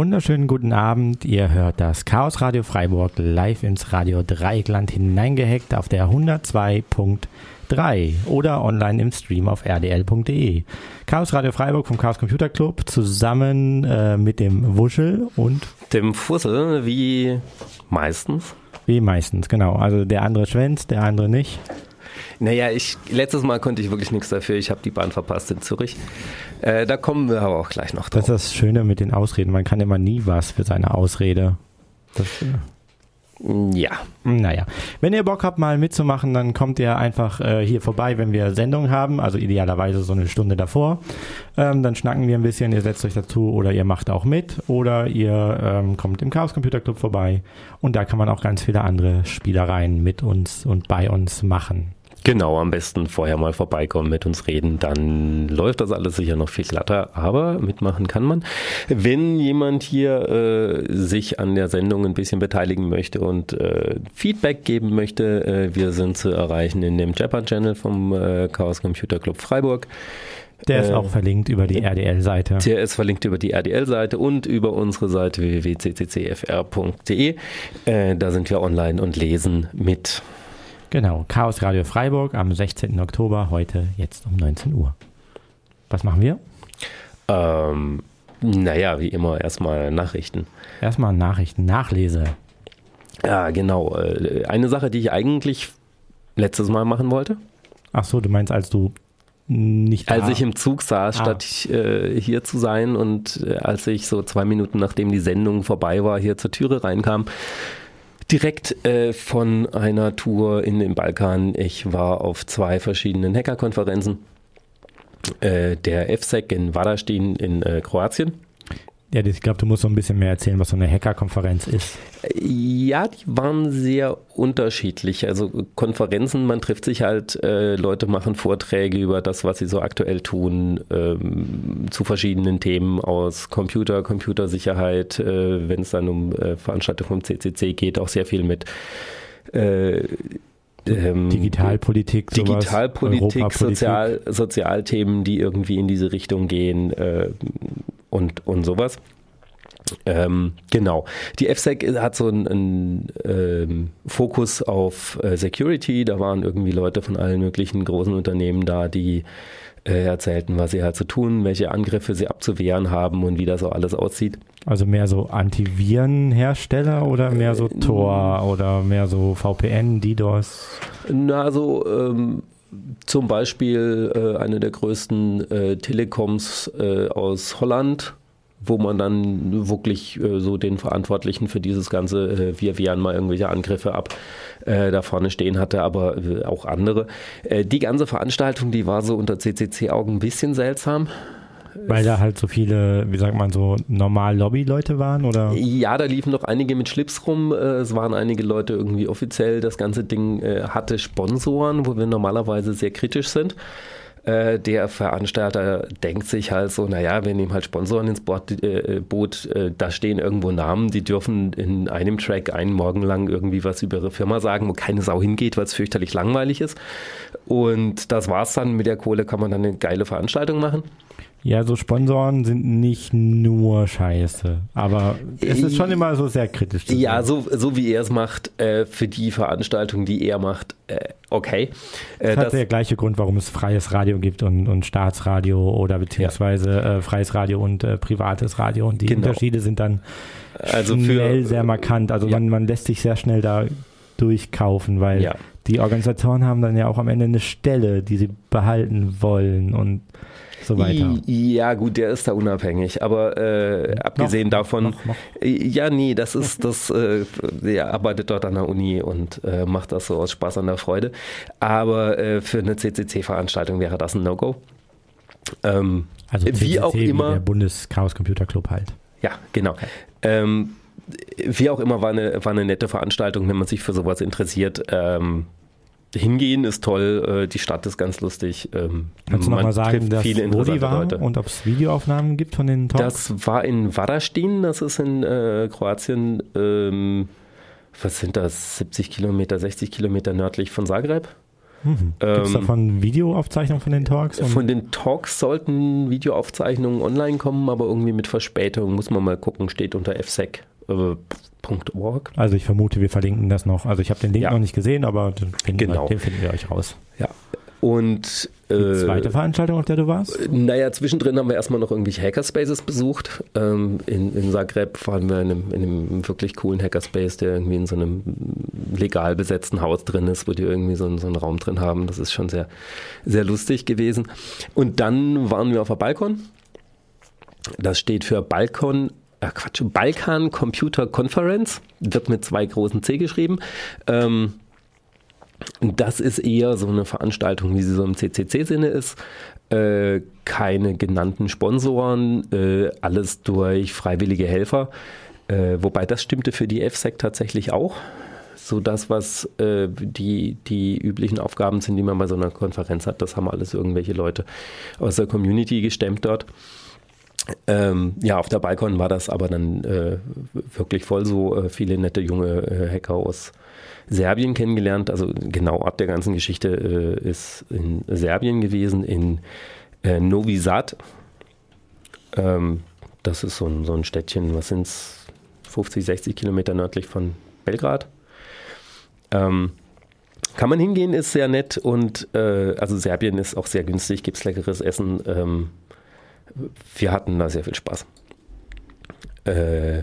wunderschönen guten Abend. Ihr hört das Chaos Radio Freiburg live ins Radio Dreieckland hineingehackt auf der 102.3 oder online im Stream auf rdl.de. Chaos Radio Freiburg vom Chaos Computer Club zusammen äh, mit dem Wuschel und dem Fussel, wie meistens. Wie meistens, genau. Also der andere schwänzt, der andere nicht. Naja, ich, letztes Mal konnte ich wirklich nichts dafür. Ich habe die Bahn verpasst in Zürich. Äh, da kommen wir aber auch gleich noch drauf. Das ist das Schöne mit den Ausreden. Man kann immer nie was für seine Ausrede. Das, ja. Naja, wenn ihr Bock habt, mal mitzumachen, dann kommt ihr einfach äh, hier vorbei, wenn wir Sendungen haben, also idealerweise so eine Stunde davor. Ähm, dann schnacken wir ein bisschen, ihr setzt euch dazu oder ihr macht auch mit oder ihr ähm, kommt im Chaos Computer Club vorbei und da kann man auch ganz viele andere Spielereien mit uns und bei uns machen. Genau, am besten vorher mal vorbeikommen, mit uns reden, dann läuft das alles sicher noch viel glatter, aber mitmachen kann man. Wenn jemand hier äh, sich an der Sendung ein bisschen beteiligen möchte und äh, Feedback geben möchte, äh, wir sind zu erreichen in dem Japper-Channel vom äh, Chaos Computer Club Freiburg. Der ist äh, auch verlinkt über die RDL-Seite. Der ist verlinkt über die RDL-Seite und über unsere Seite www.cccfr.de. Äh, da sind wir online und lesen mit. Genau, Chaos Radio Freiburg am 16. Oktober, heute jetzt um 19 Uhr. Was machen wir? Ähm, naja, wie immer, erstmal Nachrichten. Erstmal Nachrichten, Nachlese. Ja, genau. Äh, eine Sache, die ich eigentlich letztes Mal machen wollte. Ach so, du meinst, als du nicht Als ich im Zug saß, ah. statt äh, hier zu sein und äh, als ich so zwei Minuten nachdem die Sendung vorbei war, hier zur Türe reinkam, direkt äh, von einer Tour in den Balkan. Ich war auf zwei verschiedenen Hackerkonferenzen. Äh, der FSEC in Vardastin in äh, Kroatien ja, ich glaube, du musst so ein bisschen mehr erzählen, was so eine Hackerkonferenz ist. Ja, die waren sehr unterschiedlich. Also Konferenzen, man trifft sich halt, äh, Leute machen Vorträge über das, was sie so aktuell tun, ähm, zu verschiedenen Themen aus Computer, Computersicherheit, äh, wenn es dann um äh, Veranstaltungen vom CCC geht, auch sehr viel mit äh, ähm, Digitalpolitik, sowas, Digitalpolitik, Sozial, Sozialthemen, die irgendwie in diese Richtung gehen. Äh, und, und sowas. Ähm, genau. Die FSEC hat so einen, einen ähm, Fokus auf äh, Security. Da waren irgendwie Leute von allen möglichen großen Unternehmen da, die äh, erzählten, was sie halt zu so tun, welche Angriffe sie abzuwehren haben und wie das so alles aussieht. Also mehr so Antivirenhersteller oder mehr so äh, Tor oder mehr so VPN, DDoS? Na, so ähm, zum Beispiel äh, eine der größten äh, Telekoms äh, aus Holland, wo man dann wirklich äh, so den Verantwortlichen für dieses ganze, äh, wir wehren mal irgendwelche Angriffe ab, äh, da vorne stehen hatte, aber auch andere. die ganze Veranstaltung, die war so unter CCC-Augen ein bisschen seltsam. Weil da halt so viele, wie sagt man so, normal Lobby-Leute waren, oder? Ja, da liefen noch einige mit Schlips rum. Äh, es waren einige Leute irgendwie offiziell. Das ganze Ding äh, hatte Sponsoren, wo wir normalerweise sehr kritisch sind äh, der Veranstalter denkt sich halt so, naja, wir nehmen halt Sponsoren ins Boot, äh, Boot äh, da stehen irgendwo Namen, die dürfen in einem Track einen Morgen lang irgendwie was über ihre Firma sagen, wo keine Sau hingeht, weil es fürchterlich langweilig ist. Und das war's dann. Mit der Kohle kann man dann eine geile Veranstaltung machen. Ja, so Sponsoren sind nicht nur scheiße, aber es ist schon immer so sehr kritisch. Ja, so, so wie er es macht, äh, für die Veranstaltung, die er macht, äh, okay. Äh, das hat das, der gleiche Grund, warum es freies Radio gibt und, und Staatsradio oder beziehungsweise ja. äh, freies Radio und äh, privates Radio und die genau. Unterschiede sind dann also schnell für, sehr markant. Also ja. man, man lässt sich sehr schnell da durchkaufen, weil ja. die Organisatoren haben dann ja auch am Ende eine Stelle, die sie behalten wollen und so weiter. Ja, gut, der ist da unabhängig, aber äh, abgesehen noch, davon, noch, noch. ja, nee, das ist, das, äh, der arbeitet dort an der Uni und äh, macht das so aus Spaß an der Freude. Aber äh, für eine CCC-Veranstaltung wäre das ein No-Go. Ähm, also CCC wie auch immer. Wie der Bundeschaos Computer Club halt. Ja, genau. Okay. Ähm, wie auch immer, war eine, war eine nette Veranstaltung, wenn man sich für sowas interessiert. Ähm, hingehen ist toll, äh, die Stadt ist ganz lustig. Ähm, Kannst du nochmal sagen, dass viele wo die war Leute. und ob es Videoaufnahmen gibt von den Talks? Das war in Vardastin, das ist in äh, Kroatien, ähm, was sind das, 70 Kilometer, 60 Kilometer nördlich von Zagreb. Mhm. Gibt es ähm, davon Videoaufzeichnungen von den Talks? Von den Talks sollten Videoaufzeichnungen online kommen, aber irgendwie mit Verspätung. Muss man mal gucken, steht unter fsec.org. Also ich vermute, wir verlinken das noch. Also ich habe den Link ja. noch nicht gesehen, aber den finden, genau. wir, den finden wir euch raus. Ja. Und die äh, zweite Veranstaltung, auf der du warst? Naja, zwischendrin haben wir erstmal noch irgendwelche Hackerspaces besucht. Ähm, in, in Zagreb waren wir in einem, in einem, wirklich coolen Hackerspace, der irgendwie in so einem legal besetzten Haus drin ist, wo die irgendwie so, so einen Raum drin haben. Das ist schon sehr, sehr lustig gewesen. Und dann waren wir auf der Balkon. Das steht für Balkon äh Quatsch, Balkan Computer Conference, wird mit zwei großen C geschrieben. Ähm, das ist eher so eine Veranstaltung, wie sie so im CCC-Sinne ist. Äh, keine genannten Sponsoren, äh, alles durch freiwillige Helfer. Äh, wobei das stimmte für die FSEC tatsächlich auch. So das, was äh, die, die üblichen Aufgaben sind, die man bei so einer Konferenz hat, das haben alles irgendwelche Leute aus der Community gestemmt dort. Ähm, ja, auf der Balkon war das aber dann äh, wirklich voll so äh, viele nette junge äh, Hacker aus Serbien kennengelernt. Also genau Ort der ganzen Geschichte äh, ist in Serbien gewesen, in äh, Novi Sad. Ähm, das ist so ein, so ein Städtchen, was sind es, 50, 60 Kilometer nördlich von Belgrad. Ähm, kann man hingehen, ist sehr nett und äh, also Serbien ist auch sehr günstig, gibt es leckeres Essen. Wir hatten da sehr viel Spaß. Äh,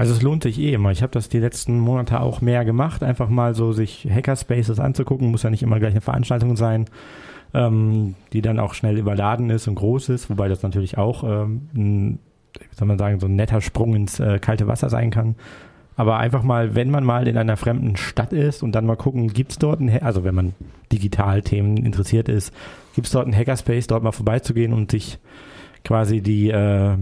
also es lohnt sich eh immer. Ich habe das die letzten Monate auch mehr gemacht, einfach mal so sich Hackerspaces anzugucken, muss ja nicht immer gleich eine Veranstaltung sein, ähm, die dann auch schnell überladen ist und groß ist, wobei das natürlich auch ähm, ein, wie soll man sagen, so ein netter Sprung ins äh, kalte Wasser sein kann. Aber einfach mal, wenn man mal in einer fremden Stadt ist und dann mal gucken, gibt es dort ein, also wenn man digital Themen interessiert ist, gibt es dort ein Hackerspace, dort mal vorbeizugehen und sich quasi die äh,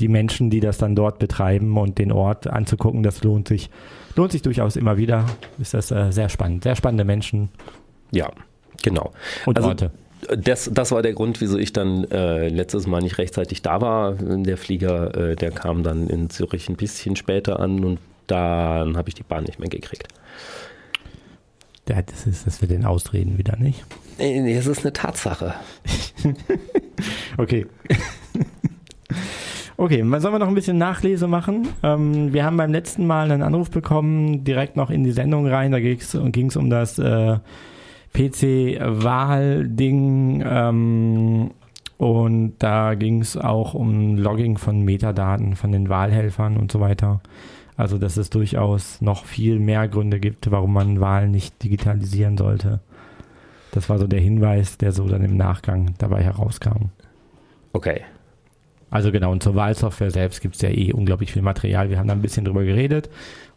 die Menschen, die das dann dort betreiben und den Ort anzugucken, das lohnt sich, lohnt sich durchaus immer wieder. Ist das äh, sehr spannend, sehr spannende Menschen. Ja, genau. Und also, Orte. Das, das war der Grund, wieso ich dann äh, letztes Mal nicht rechtzeitig da war. Der Flieger, äh, der kam dann in Zürich ein bisschen später an und dann habe ich die Bahn nicht mehr gekriegt. Ja, das ist, dass wir den ausreden wieder, nicht? Nee, es ist eine Tatsache. okay. Okay, sollen wir noch ein bisschen Nachlese machen? Ähm, wir haben beim letzten Mal einen Anruf bekommen, direkt noch in die Sendung rein. Da ging es um das äh, PC-Wahl-Ding. Ähm, und da ging es auch um Logging von Metadaten von den Wahlhelfern und so weiter. Also, dass es durchaus noch viel mehr Gründe gibt, warum man Wahlen nicht digitalisieren sollte. Das war so der Hinweis, der so dann im Nachgang dabei herauskam. Okay. Also genau, und zur Wahlsoftware selbst gibt es ja eh unglaublich viel Material. Wir haben da ein bisschen drüber geredet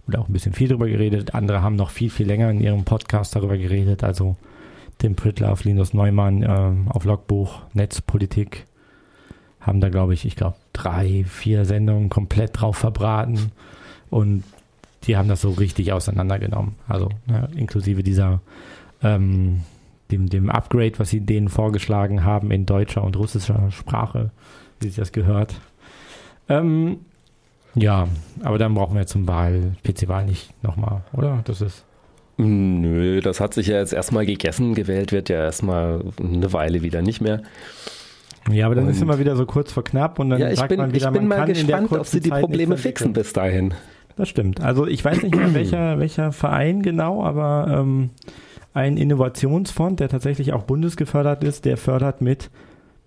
oder auch ein bisschen viel drüber geredet. Andere haben noch viel, viel länger in ihrem Podcast darüber geredet. Also Tim Prittlaff, Linus Neumann äh, auf Logbuch, Netzpolitik haben da, glaube ich, ich glaube, drei, vier Sendungen komplett drauf verbraten. Und die haben das so richtig auseinandergenommen. Also ja, inklusive dieser ähm, dem, dem Upgrade, was sie denen vorgeschlagen haben in deutscher und russischer Sprache wie sich das gehört. Ähm, ja, aber dann brauchen wir zum Wahl, PC-Wahl nicht nochmal, oder? Das ist. Nö, das hat sich ja jetzt erstmal gegessen. Gewählt wird ja erstmal eine Weile wieder nicht mehr. Ja, aber dann und ist immer wieder so kurz vor knapp und dann ja, sagt bin, man wieder, ich bin man mal gespannt, ob sie die Zeit Probleme fixen bis dahin. Das stimmt. Also ich weiß nicht mehr welcher, welcher Verein genau, aber ähm, ein Innovationsfonds, der tatsächlich auch bundesgefördert ist, der fördert mit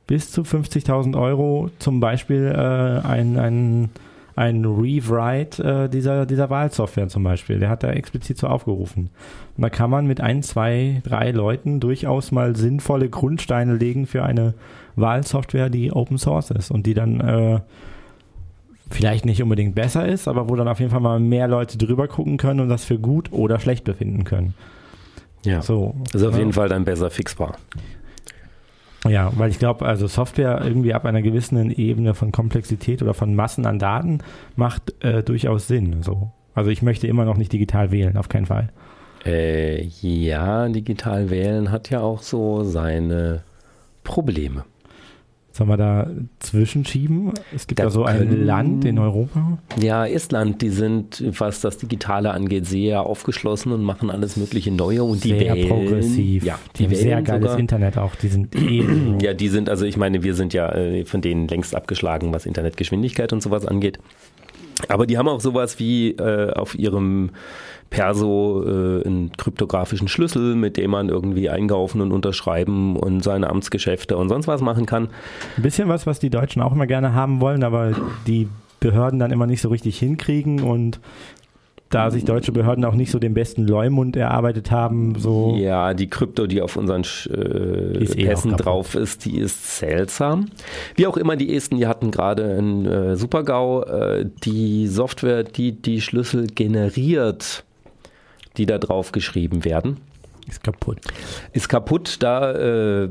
bis zu 50.000 Euro zum Beispiel äh, ein, ein, ein Rewrite äh, dieser, dieser Wahlsoftware zum Beispiel. Der hat da explizit so aufgerufen. Und da kann man mit ein, zwei, drei Leuten durchaus mal sinnvolle Grundsteine legen für eine Wahlsoftware, die Open Source ist und die dann äh, vielleicht nicht unbedingt besser ist, aber wo dann auf jeden Fall mal mehr Leute drüber gucken können und das für gut oder schlecht befinden können. Ja. So. Also auf jeden Fall dann besser fixbar. Ja, weil ich glaube, also Software irgendwie ab einer gewissen Ebene von Komplexität oder von Massen an Daten macht äh, durchaus Sinn. So. Also ich möchte immer noch nicht digital wählen, auf keinen Fall. Äh, ja, digital wählen hat ja auch so seine Probleme. Sollen wir da zwischenschieben? Es gibt da, da so ein Land in Europa. Ja, Estland, die sind, was das Digitale angeht, sehr aufgeschlossen und machen alles mögliche Neue und die sehr wählen, progressiv. Ja, die, die haben sehr geiles sogar. Internet auch. Die sind eh Ja, die sind, also ich meine, wir sind ja äh, von denen längst abgeschlagen, was Internetgeschwindigkeit und sowas angeht. Aber die haben auch sowas wie äh, auf ihrem Perso äh, einen kryptografischen Schlüssel, mit dem man irgendwie einkaufen und unterschreiben und seine Amtsgeschäfte und sonst was machen kann. Ein bisschen was, was die Deutschen auch immer gerne haben wollen, aber die Behörden dann immer nicht so richtig hinkriegen und da sich deutsche Behörden auch nicht so den besten Leumund erarbeitet haben. So ja, die Krypto, die auf unseren äh, eh Pässen drauf ist, die ist seltsam. Wie auch immer, die Esten, die hatten gerade einen äh, Super-GAU. Äh, die Software, die die Schlüssel generiert, die da drauf geschrieben werden. Ist kaputt. Ist kaputt. Da äh,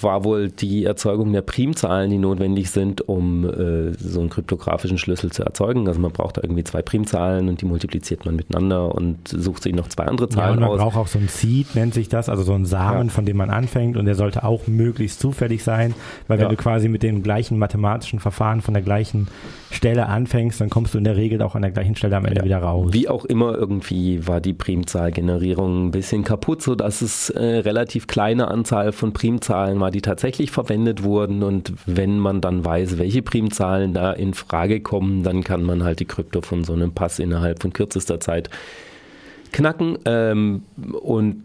war wohl die Erzeugung der Primzahlen, die notwendig sind, um äh, so einen kryptografischen Schlüssel zu erzeugen. Also man braucht da irgendwie zwei Primzahlen und die multipliziert man miteinander und sucht sich noch zwei andere Zahlen ja, und man aus. Braucht auch so ein Seed, nennt sich das, also so ein Samen, ja. von dem man anfängt und der sollte auch möglichst zufällig sein, weil wenn du quasi mit dem gleichen mathematischen Verfahren von der gleichen Stelle anfängst, dann kommst du in der Regel auch an der gleichen Stelle am Ende wieder raus. Wie auch immer, irgendwie war die Primzahlgenerierung ein bisschen kaputt gut, so dass es äh, relativ kleine Anzahl von Primzahlen war, die tatsächlich verwendet wurden. Und wenn man dann weiß, welche Primzahlen da in Frage kommen, dann kann man halt die Krypto von so einem Pass innerhalb von kürzester Zeit knacken ähm, und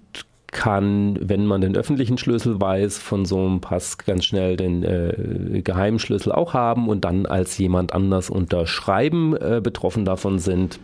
kann, wenn man den öffentlichen Schlüssel weiß, von so einem Pass ganz schnell den äh, geheimen Schlüssel auch haben und dann als jemand anders unterschreiben. Äh, betroffen davon sind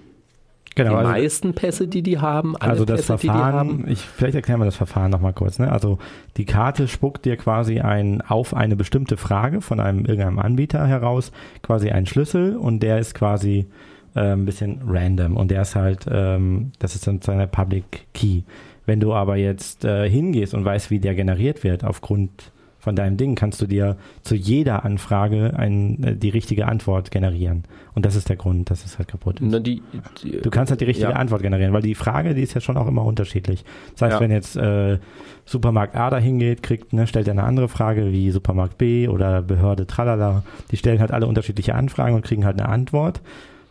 Genau, die also, meisten Pässe, die die haben, alle also das Pässe, Verfahren, ich, vielleicht erklären wir das Verfahren nochmal kurz. Ne? Also die Karte spuckt dir quasi ein, auf eine bestimmte Frage von einem irgendeinem Anbieter heraus quasi einen Schlüssel und der ist quasi äh, ein bisschen random und der ist halt, ähm, das ist dann seine Public Key. Wenn du aber jetzt äh, hingehst und weißt, wie der generiert wird aufgrund von deinem Ding kannst du dir zu jeder Anfrage ein, äh, die richtige Antwort generieren. Und das ist der Grund, dass es halt kaputt ist. Na, die, die, du kannst halt die richtige ja. Antwort generieren, weil die Frage, die ist ja schon auch immer unterschiedlich. Das heißt, ja. wenn jetzt äh, Supermarkt A da hingeht, kriegt, ne, stellt er eine andere Frage wie Supermarkt B oder Behörde tralala. Die stellen halt alle unterschiedliche Anfragen und kriegen halt eine Antwort.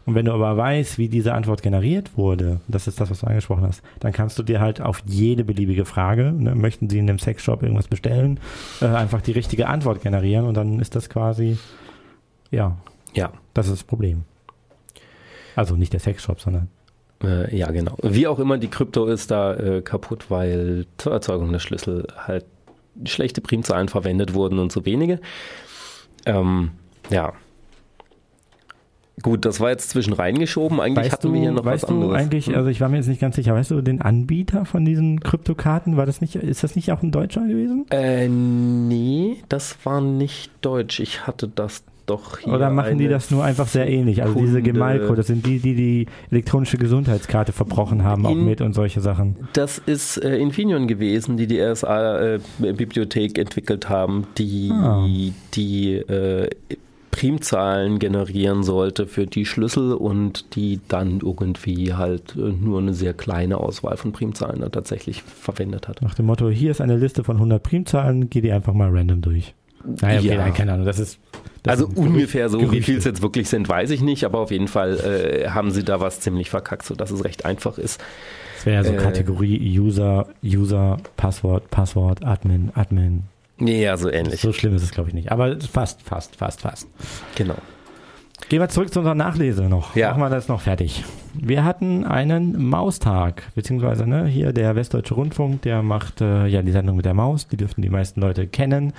Und wenn du aber weißt, wie diese Antwort generiert wurde, das ist das, was du angesprochen hast, dann kannst du dir halt auf jede beliebige Frage, ne, möchten sie in einem Sexshop irgendwas bestellen, äh, einfach die richtige Antwort generieren und dann ist das quasi, ja, ja, das ist das Problem. Also nicht der Sexshop, sondern äh, ja, genau. Wie auch immer, die Krypto ist da äh, kaputt, weil zur Erzeugung der Schlüssel halt schlechte Primzahlen verwendet wurden und zu wenige. Ähm, ja, Gut, das war jetzt zwischen reingeschoben. Eigentlich weißt hatten du, wir hier noch weißt was anderes. Du eigentlich, hm. also ich war mir jetzt nicht ganz sicher, weißt du den Anbieter von diesen Kryptokarten? War das nicht, ist das nicht auch ein Deutscher gewesen? Äh, nee, das war nicht deutsch. Ich hatte das doch hier. Oder machen die das nur einfach sehr ähnlich? Also Kunde. diese Gemalco, das sind die, die die elektronische Gesundheitskarte verbrochen haben, auch mit und solche Sachen. Das ist äh, Infineon gewesen, die die RSA-Bibliothek äh, entwickelt haben, die ah. die äh, Primzahlen generieren sollte für die Schlüssel und die dann irgendwie halt äh, nur eine sehr kleine Auswahl von Primzahlen da tatsächlich verwendet hat. Nach dem Motto, hier ist eine Liste von 100 Primzahlen, geh die einfach mal random durch. Naja, okay, ja. nein, keine Ahnung, das ist das also ungefähr so, Gerüchte. wie viel es jetzt wirklich sind, weiß ich nicht, aber auf jeden Fall äh, haben sie da was ziemlich verkackt, sodass es recht einfach ist. Es wäre ja so äh, Kategorie User, User, Passwort, Passwort, Admin, Admin, ja, so ähnlich. So schlimm ist es, glaube ich, nicht. Aber fast, fast, fast, fast. Genau. Gehen wir zurück zu unserer Nachlese noch. Ja. Machen wir das noch fertig. Wir hatten einen Maustag, beziehungsweise ne, hier der Westdeutsche Rundfunk, der macht äh, ja die Sendung mit der Maus, die dürften die meisten Leute kennen.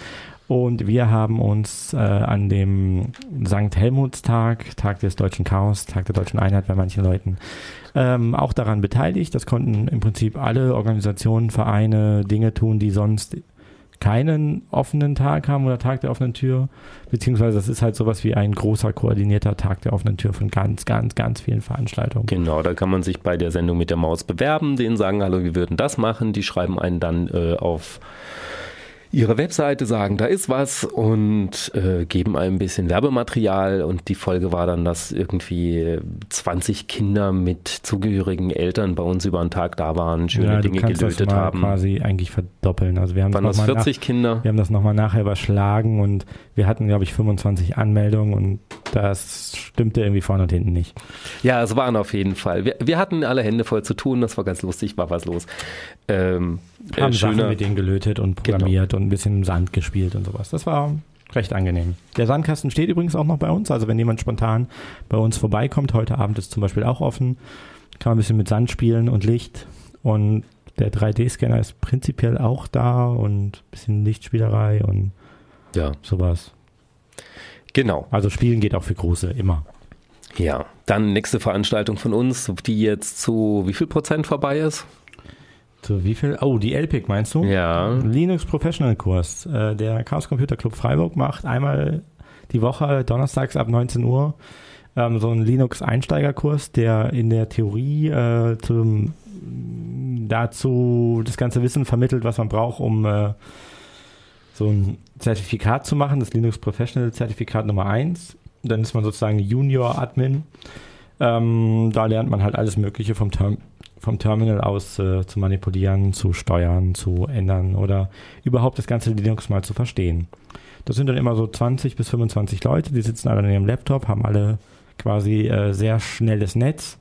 Und wir haben uns äh, an dem St. Helmutstag, Tag des deutschen Chaos, Tag der deutschen Einheit bei manchen Leuten, ähm, auch daran beteiligt. Das konnten im Prinzip alle Organisationen, Vereine, Dinge tun, die sonst keinen offenen Tag haben oder Tag der offenen Tür, beziehungsweise das ist halt sowas wie ein großer koordinierter Tag der offenen Tür von ganz, ganz, ganz vielen Veranstaltungen. Genau, da kann man sich bei der Sendung mit der Maus bewerben, denen sagen, hallo, wir würden das machen, die schreiben einen dann äh, auf ihre Webseite, sagen, da ist was und äh, geben ein bisschen Werbematerial und die Folge war dann, dass irgendwie 20 Kinder mit zugehörigen Eltern bei uns über den Tag da waren, schöne ja, Dinge gelötet das haben. quasi eigentlich verdoppeln. Also wir haben waren das 40 nach, Kinder? Wir haben das nochmal nachher überschlagen und wir hatten, glaube ich, 25 Anmeldungen und das stimmte irgendwie vorne und hinten nicht. Ja, es waren auf jeden Fall. Wir, wir hatten alle Hände voll zu tun, das war ganz lustig, war was los. Ähm, haben äh, Sachen mit denen gelötet und programmiert genau. und ein bisschen Sand gespielt und sowas. Das war recht angenehm. Der Sandkasten steht übrigens auch noch bei uns. Also wenn jemand spontan bei uns vorbeikommt, heute Abend ist zum Beispiel auch offen, kann man ein bisschen mit Sand spielen und Licht. Und der 3D-Scanner ist prinzipiell auch da und ein bisschen Lichtspielerei und ja. sowas. Genau. Also spielen geht auch für Große, immer. Ja, dann nächste Veranstaltung von uns, die jetzt zu wie viel Prozent vorbei ist? Zu wie viel? Oh, die LPIC meinst du? Ja. Linux Professional Kurs. Äh, der Chaos Computer Club Freiburg macht einmal die Woche, donnerstags ab 19 Uhr, ähm, so einen Linux Einsteigerkurs, der in der Theorie äh, zum, dazu das ganze Wissen vermittelt, was man braucht, um äh, so ein Zertifikat zu machen, das Linux Professional Zertifikat Nummer 1. Dann ist man sozusagen Junior Admin. Ähm, da lernt man halt alles Mögliche vom Term vom Terminal aus äh, zu manipulieren, zu steuern, zu ändern oder überhaupt das ganze Linux mal zu verstehen. Das sind dann immer so 20 bis 25 Leute, die sitzen alle an ihrem Laptop, haben alle quasi äh, sehr schnelles Netz.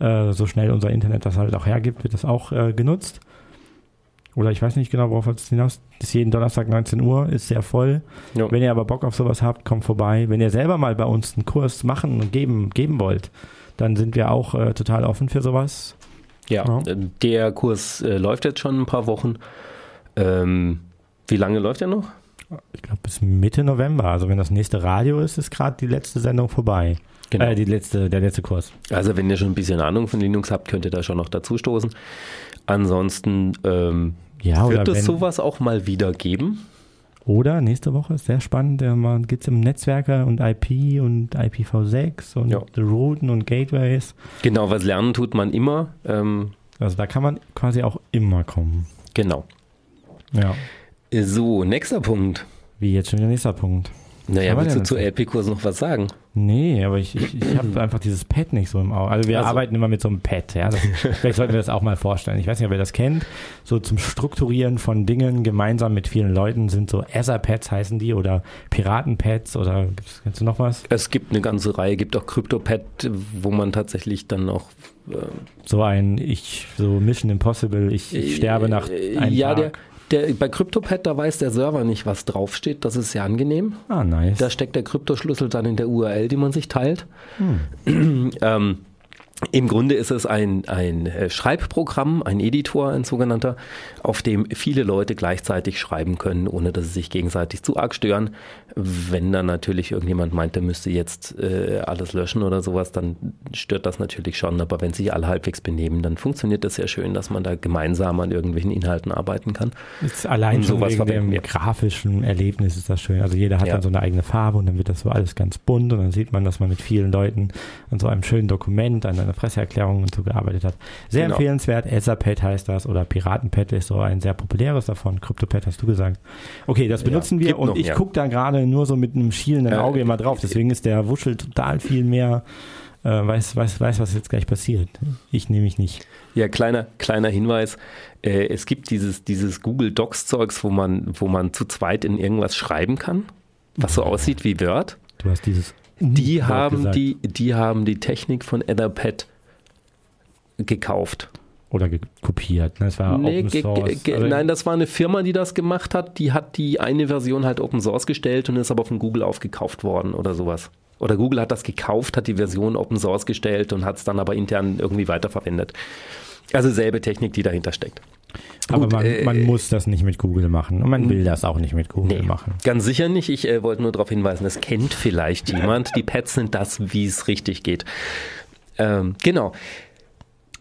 Äh, so schnell unser Internet das halt auch hergibt, wird das auch äh, genutzt. Oder ich weiß nicht genau, worauf es hinaus ist. Jeden Donnerstag 19 Uhr, ist sehr voll. Jo. Wenn ihr aber Bock auf sowas habt, kommt vorbei. Wenn ihr selber mal bei uns einen Kurs machen und geben, geben wollt, dann sind wir auch äh, total offen für sowas. Ja. Äh, der Kurs äh, läuft jetzt schon ein paar Wochen. Ähm, wie lange läuft er noch? Ich glaube bis Mitte November. Also wenn das nächste Radio ist, ist gerade die letzte Sendung vorbei. Genau. Äh, die letzte, der letzte Kurs. Also wenn ihr schon ein bisschen Ahnung von Linux habt, könnt ihr da schon noch dazu stoßen. Ansonsten ähm, ja, wird es sowas auch mal wieder geben. Oder nächste Woche ist sehr spannend, man geht es um Netzwerke und IP und IPv6 und ja. Routen und Gateways. Genau, was lernen tut man immer. Ähm, also da kann man quasi auch immer kommen. Genau. Ja. So, nächster Punkt. Wie jetzt schon der nächster Punkt. Naja, willst du zu LP-Kurs noch was sagen? Nee, aber ich, ich, ich habe einfach dieses Pad nicht so im Auge. Also wir also. arbeiten immer mit so einem Pad. Ja? Das, vielleicht sollten wir das auch mal vorstellen. Ich weiß nicht, ob ihr das kennt. So zum Strukturieren von Dingen gemeinsam mit vielen Leuten sind so Etherpads heißen die oder Piratenpads oder kennst du noch was? Es gibt eine ganze Reihe, gibt auch CryptoPad, wo man tatsächlich dann auch äh, so ein ich so Mission Impossible, ich, ich sterbe nach äh, einem ja, Tag. Der, der, bei CryptoPad, da weiß der Server nicht, was draufsteht. Das ist sehr angenehm. Ah, nice. Da steckt der Kryptoschlüssel dann in der URL, die man sich teilt. Hm. ähm, im Grunde ist es ein, ein äh, Schreibprogramm, ein Editor, ein sogenannter, auf dem viele Leute gleichzeitig schreiben können, ohne dass sie sich gegenseitig zu arg stören. Wenn dann natürlich irgendjemand meint, der müsste jetzt äh, alles löschen oder sowas, dann stört das natürlich schon. Aber wenn sich alle halbwegs benehmen, dann funktioniert das sehr schön, dass man da gemeinsam an irgendwelchen Inhalten arbeiten kann. Ist allein schon sowas wegen dem grafischen Erlebnis ist das schön. Also jeder hat ja. dann so eine eigene Farbe und dann wird das so alles ganz bunt und dann sieht man, dass man mit vielen Leuten an so einem schönen Dokument, an einer Presseerklärung und so gearbeitet hat. Sehr genau. empfehlenswert. Etherpad heißt das oder Piratenpad ist so ein sehr populäres davon. CryptoPad hast du gesagt. Okay, das benutzen ja, wir und noch, ich ja. gucke da gerade nur so mit einem schielenden Auge immer drauf. Deswegen ist der Wuschel total viel mehr äh, weiß, weiß, weiß, was jetzt gleich passiert. Ich nehme mich nicht. Ja, kleiner, kleiner Hinweis. Äh, es gibt dieses, dieses Google Docs Zeugs, wo man, wo man zu zweit in irgendwas schreiben kann, was so aussieht wie Word. Du hast dieses die haben die, die haben die Technik von Etherpad gekauft. Oder kopiert. Ne? Das war nee, Open Source. Also nein, das war eine Firma, die das gemacht hat. Die hat die eine Version halt Open Source gestellt und ist aber von Google aufgekauft worden oder sowas. Oder Google hat das gekauft, hat die Version Open Source gestellt und hat es dann aber intern irgendwie weiterverwendet. Also selbe Technik, die dahinter steckt. Aber Gut, man, äh, man, muss das nicht mit Google machen und man will das auch nicht mit Google nee, machen. Ganz sicher nicht. Ich äh, wollte nur darauf hinweisen, das kennt vielleicht jemand. Die Pads sind das, wie es richtig geht. Ähm, genau.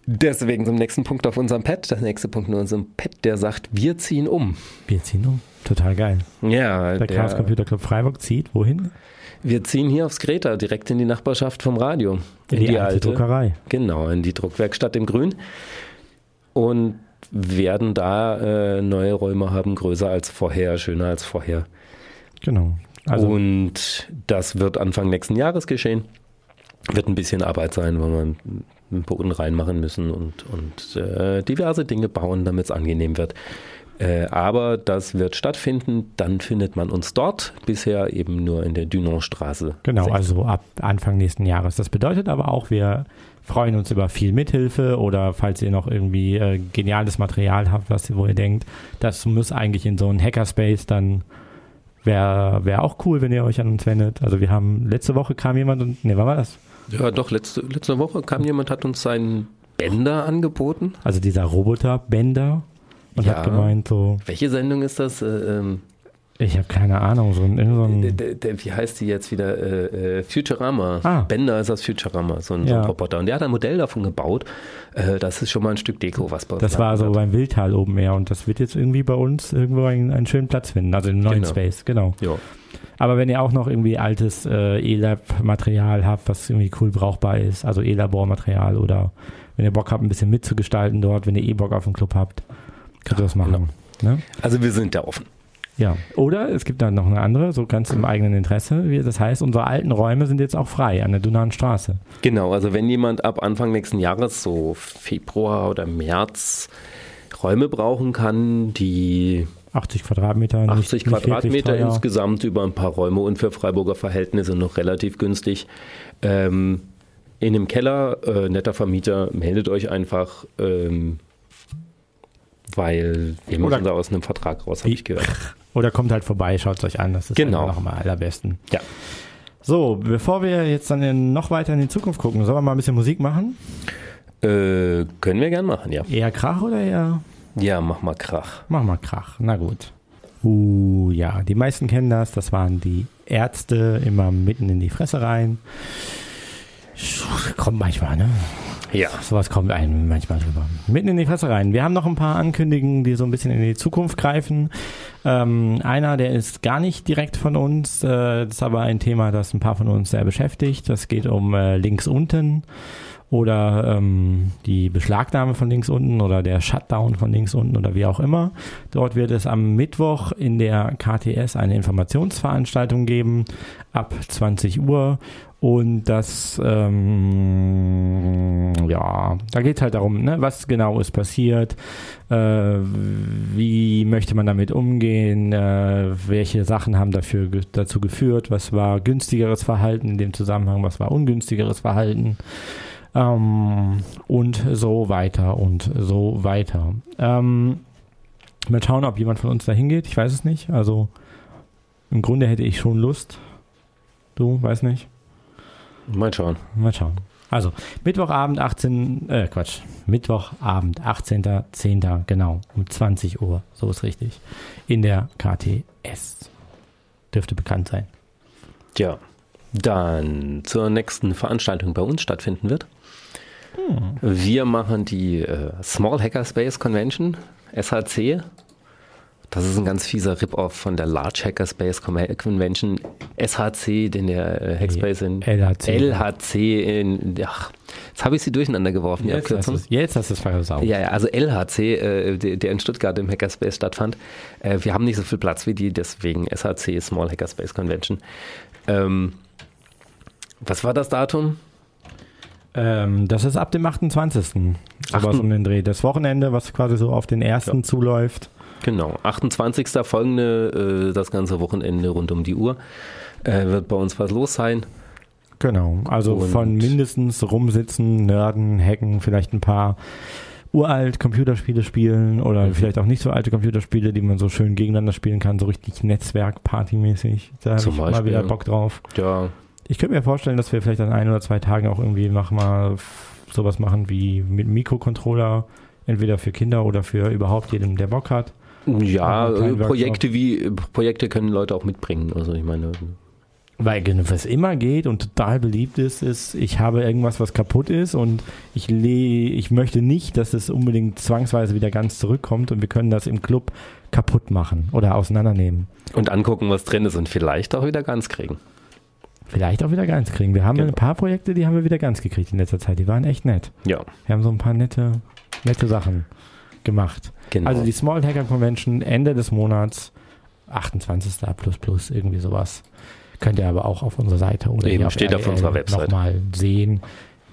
Deswegen zum nächsten Punkt auf unserem Pad. Das nächste Punkt in unserem Pad, der sagt, wir ziehen um. Wir ziehen um. Total geil. Ja. Der, der Chaos Computer Club Freiburg zieht wohin? Wir ziehen hier aufs Greta, direkt in die Nachbarschaft vom Radio. In, in die, die, alte Druckerei. Genau, in die Druckwerkstatt im Grün. Und werden da äh, neue Räume haben, größer als vorher, schöner als vorher. Genau. Also und das wird Anfang nächsten Jahres geschehen. Wird ein bisschen Arbeit sein, weil wir einen Boden reinmachen müssen und, und äh, diverse Dinge bauen, damit es angenehm wird. Äh, aber das wird stattfinden. Dann findet man uns dort. Bisher eben nur in der Dunonstraße. Genau, 6. also ab Anfang nächsten Jahres. Das bedeutet aber auch, wir freuen uns über viel Mithilfe oder falls ihr noch irgendwie äh, geniales Material habt, was wo ihr denkt, das muss eigentlich in so einen Hackerspace, dann wäre wär auch cool, wenn ihr euch an uns wendet. Also wir haben letzte Woche kam jemand und ne, wann war das? Ja, doch, letzte, letzte Woche kam jemand, hat uns seinen Bänder angeboten. Also dieser Roboter-Bänder und ja. hat gemeint so. Welche Sendung ist das? Äh, ähm, ich habe keine Ahnung, so ein, der, wie heißt die jetzt wieder? Äh, äh, Futurama. Ah. Bender ist das Futurama, so ein, ja. so ein, Roboter. Und der hat ein Modell davon gebaut. Äh, das ist schon mal ein Stück Deko, was bei uns Das war so hat. beim Wildtal oben mehr und das wird jetzt irgendwie bei uns irgendwo einen, einen schönen Platz finden, also im neuen genau. Space, genau. Ja. Aber wenn ihr auch noch irgendwie altes äh, E-Lab-Material habt, was irgendwie cool brauchbar ist, also E-Labor-Material oder wenn ihr Bock habt, ein bisschen mitzugestalten dort, wenn ihr eh Bock auf den Club habt, könnt ihr das machen. Genau. Ne? Also wir sind da offen. Ja, oder es gibt dann noch eine andere, so ganz im eigenen Interesse. Das heißt, unsere alten Räume sind jetzt auch frei an der Dunanstraße. Genau, also wenn jemand ab Anfang nächsten Jahres, so Februar oder März, Räume brauchen kann, die 80 Quadratmeter. 80 nicht, Quadratmeter nicht insgesamt über ein paar Räume und für Freiburger Verhältnisse noch relativ günstig. Ähm, in einem Keller, äh, netter Vermieter, meldet euch einfach. Ähm, weil wir müssen da aus einem Vertrag raus, habe ich gehört. Oder kommt halt vorbei, schaut es euch an. Das ist genau. noch mal allerbesten. Ja. So, bevor wir jetzt dann in, noch weiter in die Zukunft gucken, sollen wir mal ein bisschen Musik machen? Äh, können wir gern machen, ja. Eher Krach oder eher? Ja, mach mal Krach. Mach mal Krach, na gut. Uh, ja, die meisten kennen das. Das waren die Ärzte immer mitten in die Fresse rein. Kommt manchmal, ne? Ja. Sowas kommt einem manchmal drüber. Mitten in die Fresse rein. Wir haben noch ein paar Ankündigungen, die so ein bisschen in die Zukunft greifen. Ähm, einer, der ist gar nicht direkt von uns, äh, das ist aber ein Thema, das ein paar von uns sehr beschäftigt. Das geht um äh, links unten oder ähm, die Beschlagnahme von links unten oder der Shutdown von links unten oder wie auch immer. Dort wird es am Mittwoch in der KTS eine Informationsveranstaltung geben ab 20 Uhr und das, ähm, ja, da geht es halt darum, ne, was genau ist passiert, äh, wie möchte man damit umgehen, äh, welche Sachen haben dafür dazu geführt, was war günstigeres Verhalten in dem Zusammenhang, was war ungünstigeres Verhalten. Ähm, und so weiter und so weiter. Ähm, mal schauen, ob jemand von uns da hingeht. Ich weiß es nicht. Also im Grunde hätte ich schon Lust. Du, weiß nicht. Mal schauen. Mal schauen. Also, Mittwochabend 18, äh, Quatsch, Mittwochabend 18.10. genau, um 20 Uhr, so ist richtig, in der KTS. Dürfte bekannt sein. Ja, dann zur nächsten Veranstaltung bei uns stattfinden wird. Hm. Wir machen die äh, Small Hackerspace Convention, SHC. Das ist ein ganz fieser Rip-Off von der Large Hackerspace Convention, SHC, den der äh, Hackspace in LHC. LHC in, ach, jetzt habe ich sie durcheinander geworfen, jetzt die Abkürzung. Hast jetzt hast du es versaut. Ja, ja, also LHC, äh, der, der, in Stuttgart im Hackerspace stattfand. Äh, wir haben nicht so viel Platz wie die, deswegen SHC, Small Hackerspace Convention. Ähm, was war das Datum? Ähm, das ist ab dem 28. Sowas um den Dreh. Das Wochenende, was quasi so auf den ersten ja. zuläuft. Genau, 28. folgende, äh, das ganze Wochenende rund um die Uhr. Äh, wird bei uns was los sein. Genau, also Und von mindestens rumsitzen, nerden, hacken, vielleicht ein paar uralt Computerspiele spielen oder mhm. vielleicht auch nicht so alte Computerspiele, die man so schön gegeneinander spielen kann, so richtig Netzwerk-Party-mäßig. Da habe ich mal wieder Bock drauf. Ja, ich könnte mir vorstellen, dass wir vielleicht an ein oder zwei Tagen auch irgendwie mal sowas machen wie mit Mikrocontroller, entweder für Kinder oder für überhaupt jeden, der Bock hat. Ja, Projekte wie Projekte können Leute auch mitbringen. Also ich meine. Weil was immer geht und total beliebt ist, ist, ich habe irgendwas, was kaputt ist und ich, ich möchte nicht, dass es unbedingt zwangsweise wieder ganz zurückkommt und wir können das im Club kaputt machen oder auseinandernehmen. Und angucken, was drin ist und vielleicht auch wieder ganz kriegen. Vielleicht auch wieder ganz kriegen. Wir haben genau. ein paar Projekte, die haben wir wieder ganz gekriegt in letzter Zeit. Die waren echt nett. Ja. Wir haben so ein paar nette, nette Sachen. Gemacht. Genau. Also die Small Hacker Convention Ende des Monats, 28. plus plus, irgendwie sowas. Könnt ihr aber auch auf unserer Seite oder Eben, auf steht auf unserer Website nochmal sehen.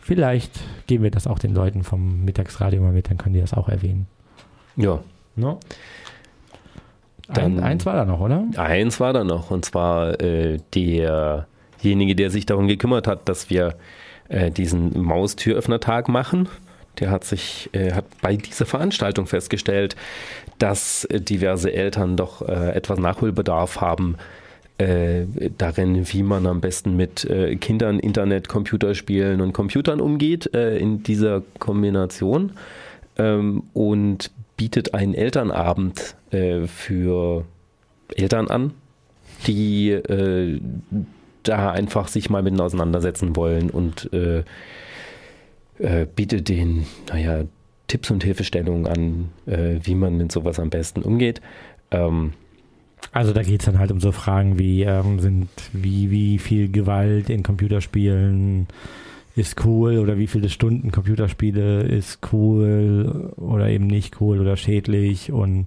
Vielleicht geben wir das auch den Leuten vom Mittagsradio mal mit, dann können die das auch erwähnen. Ja. No? Dann, Ein, eins war da noch, oder? Eins war da noch, und zwar äh, derjenige, der sich darum gekümmert hat, dass wir äh, diesen Maustüröffner-Tag machen. Der hat sich, äh, hat bei dieser Veranstaltung festgestellt, dass äh, diverse Eltern doch äh, etwas Nachholbedarf haben äh, darin, wie man am besten mit äh, Kindern, Internet, Computerspielen und Computern umgeht äh, in dieser Kombination ähm, und bietet einen Elternabend für Eltern an, die da einfach sich mal miteinander auseinandersetzen wollen und äh, bietet denen, naja, Tipps und Hilfestellungen an, wie man mit sowas am besten umgeht. Ähm, also da geht es dann halt um so Fragen wie, ähm, sind, wie, wie viel Gewalt in Computerspielen ist cool oder wie viele Stunden Computerspiele ist cool oder eben nicht cool oder schädlich und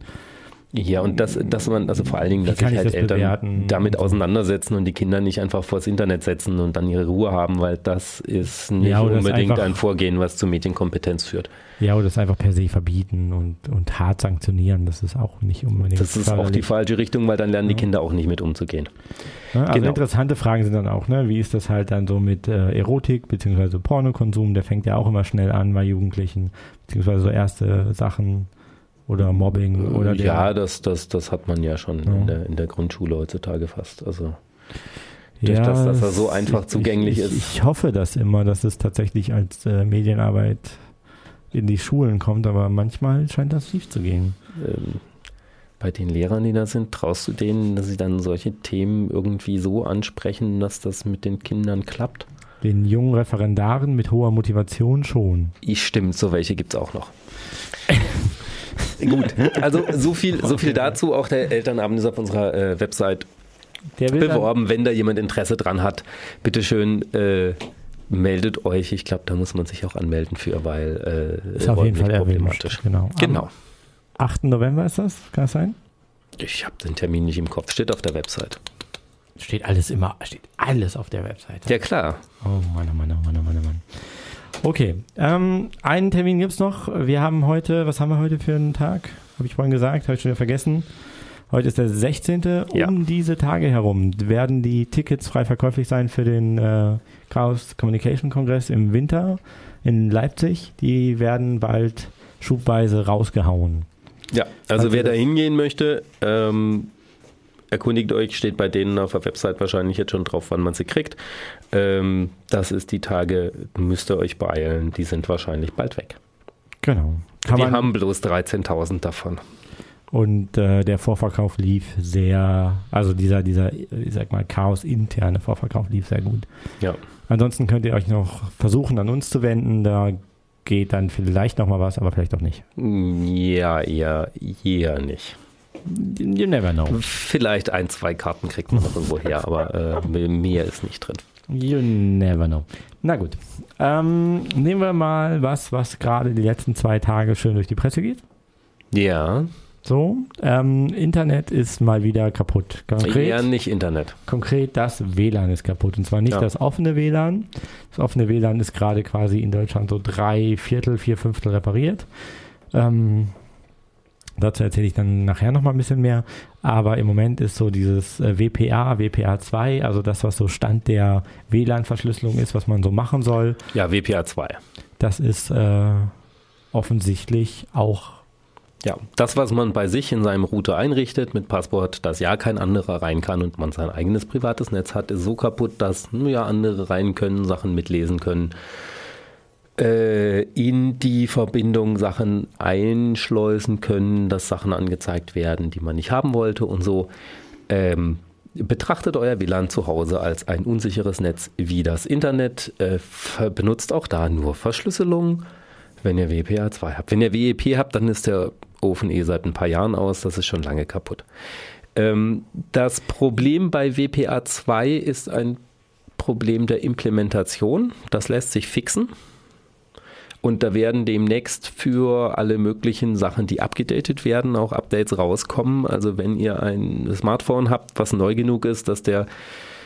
ja, und dass, dass man, also vor allen Dingen, dass sich halt das Eltern bewerten? damit auseinandersetzen und die Kinder nicht einfach vors Internet setzen und dann ihre Ruhe haben, weil das ist nicht ja, unbedingt einfach, ein Vorgehen, was zu Medienkompetenz führt. Ja, oder das einfach per se verbieten und, und hart sanktionieren, das ist auch nicht unbedingt. Das ist auch die falsche Richtung, weil dann lernen die Kinder auch nicht mit umzugehen. Ja, also genau. interessante Fragen sind dann auch, ne? wie ist das halt dann so mit äh, Erotik bzw. Pornokonsum, der fängt ja auch immer schnell an bei Jugendlichen, beziehungsweise so erste Sachen oder Mobbing oder der, Ja, das, das, das hat man ja schon ja. In, der, in der Grundschule heutzutage fast. Also durch ja, das, dass er so einfach ich, zugänglich ich, ist. Ich hoffe das immer, dass es tatsächlich als äh, Medienarbeit in die Schulen kommt, aber manchmal scheint das schief zu gehen. Ähm, bei den Lehrern, die da sind, traust du denen, dass sie dann solche Themen irgendwie so ansprechen, dass das mit den Kindern klappt? Den jungen Referendaren mit hoher Motivation schon. Ich stimmt, so welche gibt es auch noch. Gut, also so viel, so viel dazu. Auch der Elternabend ist auf unserer äh, Website beworben. Wenn da jemand Interesse dran hat, bitteschön äh, meldet euch. Ich glaube, da muss man sich auch anmelden für, weil äh, ist auf jeden Fall problematisch. Genau. genau. Am 8. November ist das, kann das sein? Ich habe den Termin nicht im Kopf. Steht auf der Website. Steht alles immer, steht alles auf der Website. Ja klar. Oh Mann, oh Mann, oh Mann, oh Mann, oh Mann. Okay, ähm, einen Termin gibt es noch. Wir haben heute, was haben wir heute für einen Tag? Habe ich vorhin gesagt, habe ich schon wieder vergessen. Heute ist der 16. Ja. Um diese Tage herum werden die Tickets frei verkäuflich sein für den äh, Chaos Communication Kongress im Winter in Leipzig. Die werden bald schubweise rausgehauen. Ja, also, also wer da hingehen möchte, ähm, erkundigt euch, steht bei denen auf der Website wahrscheinlich jetzt schon drauf, wann man sie kriegt. Ähm, das ist die Tage, müsst ihr euch beeilen, die sind wahrscheinlich bald weg. Genau. Kann Wir haben bloß 13.000 davon. Und äh, der Vorverkauf lief sehr, also dieser, dieser, ich sag mal, Chaos-interne Vorverkauf lief sehr gut. Ja. Ansonsten könnt ihr euch noch versuchen, an uns zu wenden. Da geht dann vielleicht noch mal was, aber vielleicht auch nicht. Ja, eher, eher nicht. You never know. Vielleicht ein, zwei Karten kriegt man noch irgendwo her, aber äh, mehr ist nicht drin. You never know. Na gut. Ähm, nehmen wir mal was, was gerade die letzten zwei Tage schön durch die Presse geht. Ja. So, ähm, Internet ist mal wieder kaputt. Konkret, ja, nicht Internet. Konkret das WLAN ist kaputt. Und zwar nicht ja. das offene WLAN. Das offene WLAN ist gerade quasi in Deutschland so drei Viertel, vier Fünftel repariert. Ähm, Dazu erzähle ich dann nachher nochmal ein bisschen mehr. Aber im Moment ist so dieses äh, WPA, WPA2, also das, was so Stand der WLAN-Verschlüsselung ist, was man so machen soll. Ja, WPA2. Das ist äh, offensichtlich auch. Ja, das, was man bei sich in seinem Router einrichtet mit Passwort, dass ja kein anderer rein kann und man sein eigenes privates Netz hat, ist so kaputt, dass nur ja andere rein können, Sachen mitlesen können in die Verbindung Sachen einschleusen können, dass Sachen angezeigt werden, die man nicht haben wollte und so. Ähm, betrachtet euer WLAN zu Hause als ein unsicheres Netz wie das Internet. Äh, benutzt auch da nur Verschlüsselung, wenn ihr WPA2 habt. Wenn ihr WEP habt, dann ist der Ofen eh seit ein paar Jahren aus. Das ist schon lange kaputt. Ähm, das Problem bei WPA2 ist ein Problem der Implementation. Das lässt sich fixen. Und da werden demnächst für alle möglichen Sachen, die abgedatet werden, auch Updates rauskommen. Also wenn ihr ein Smartphone habt, was neu genug ist, dass der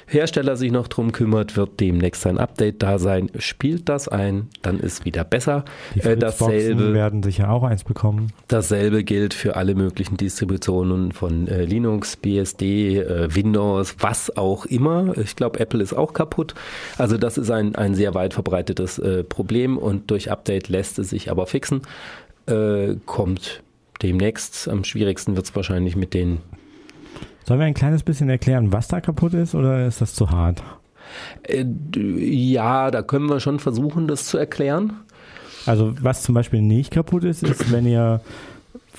Hersteller sich noch drum kümmert, wird demnächst ein Update da sein. Spielt das ein, dann ist wieder besser. Die äh, dasselbe werden sicher auch eins bekommen. Dasselbe gilt für alle möglichen Distributionen von äh, Linux, BSD, äh, Windows, was auch immer. Ich glaube, Apple ist auch kaputt. Also das ist ein, ein sehr weit verbreitetes äh, Problem und durch Update lässt es sich aber fixen. Äh, kommt demnächst. Am schwierigsten wird es wahrscheinlich mit den Sollen wir ein kleines bisschen erklären, was da kaputt ist oder ist das zu hart? Äh, ja, da können wir schon versuchen, das zu erklären. Also was zum Beispiel nicht kaputt ist, ist, wenn ihr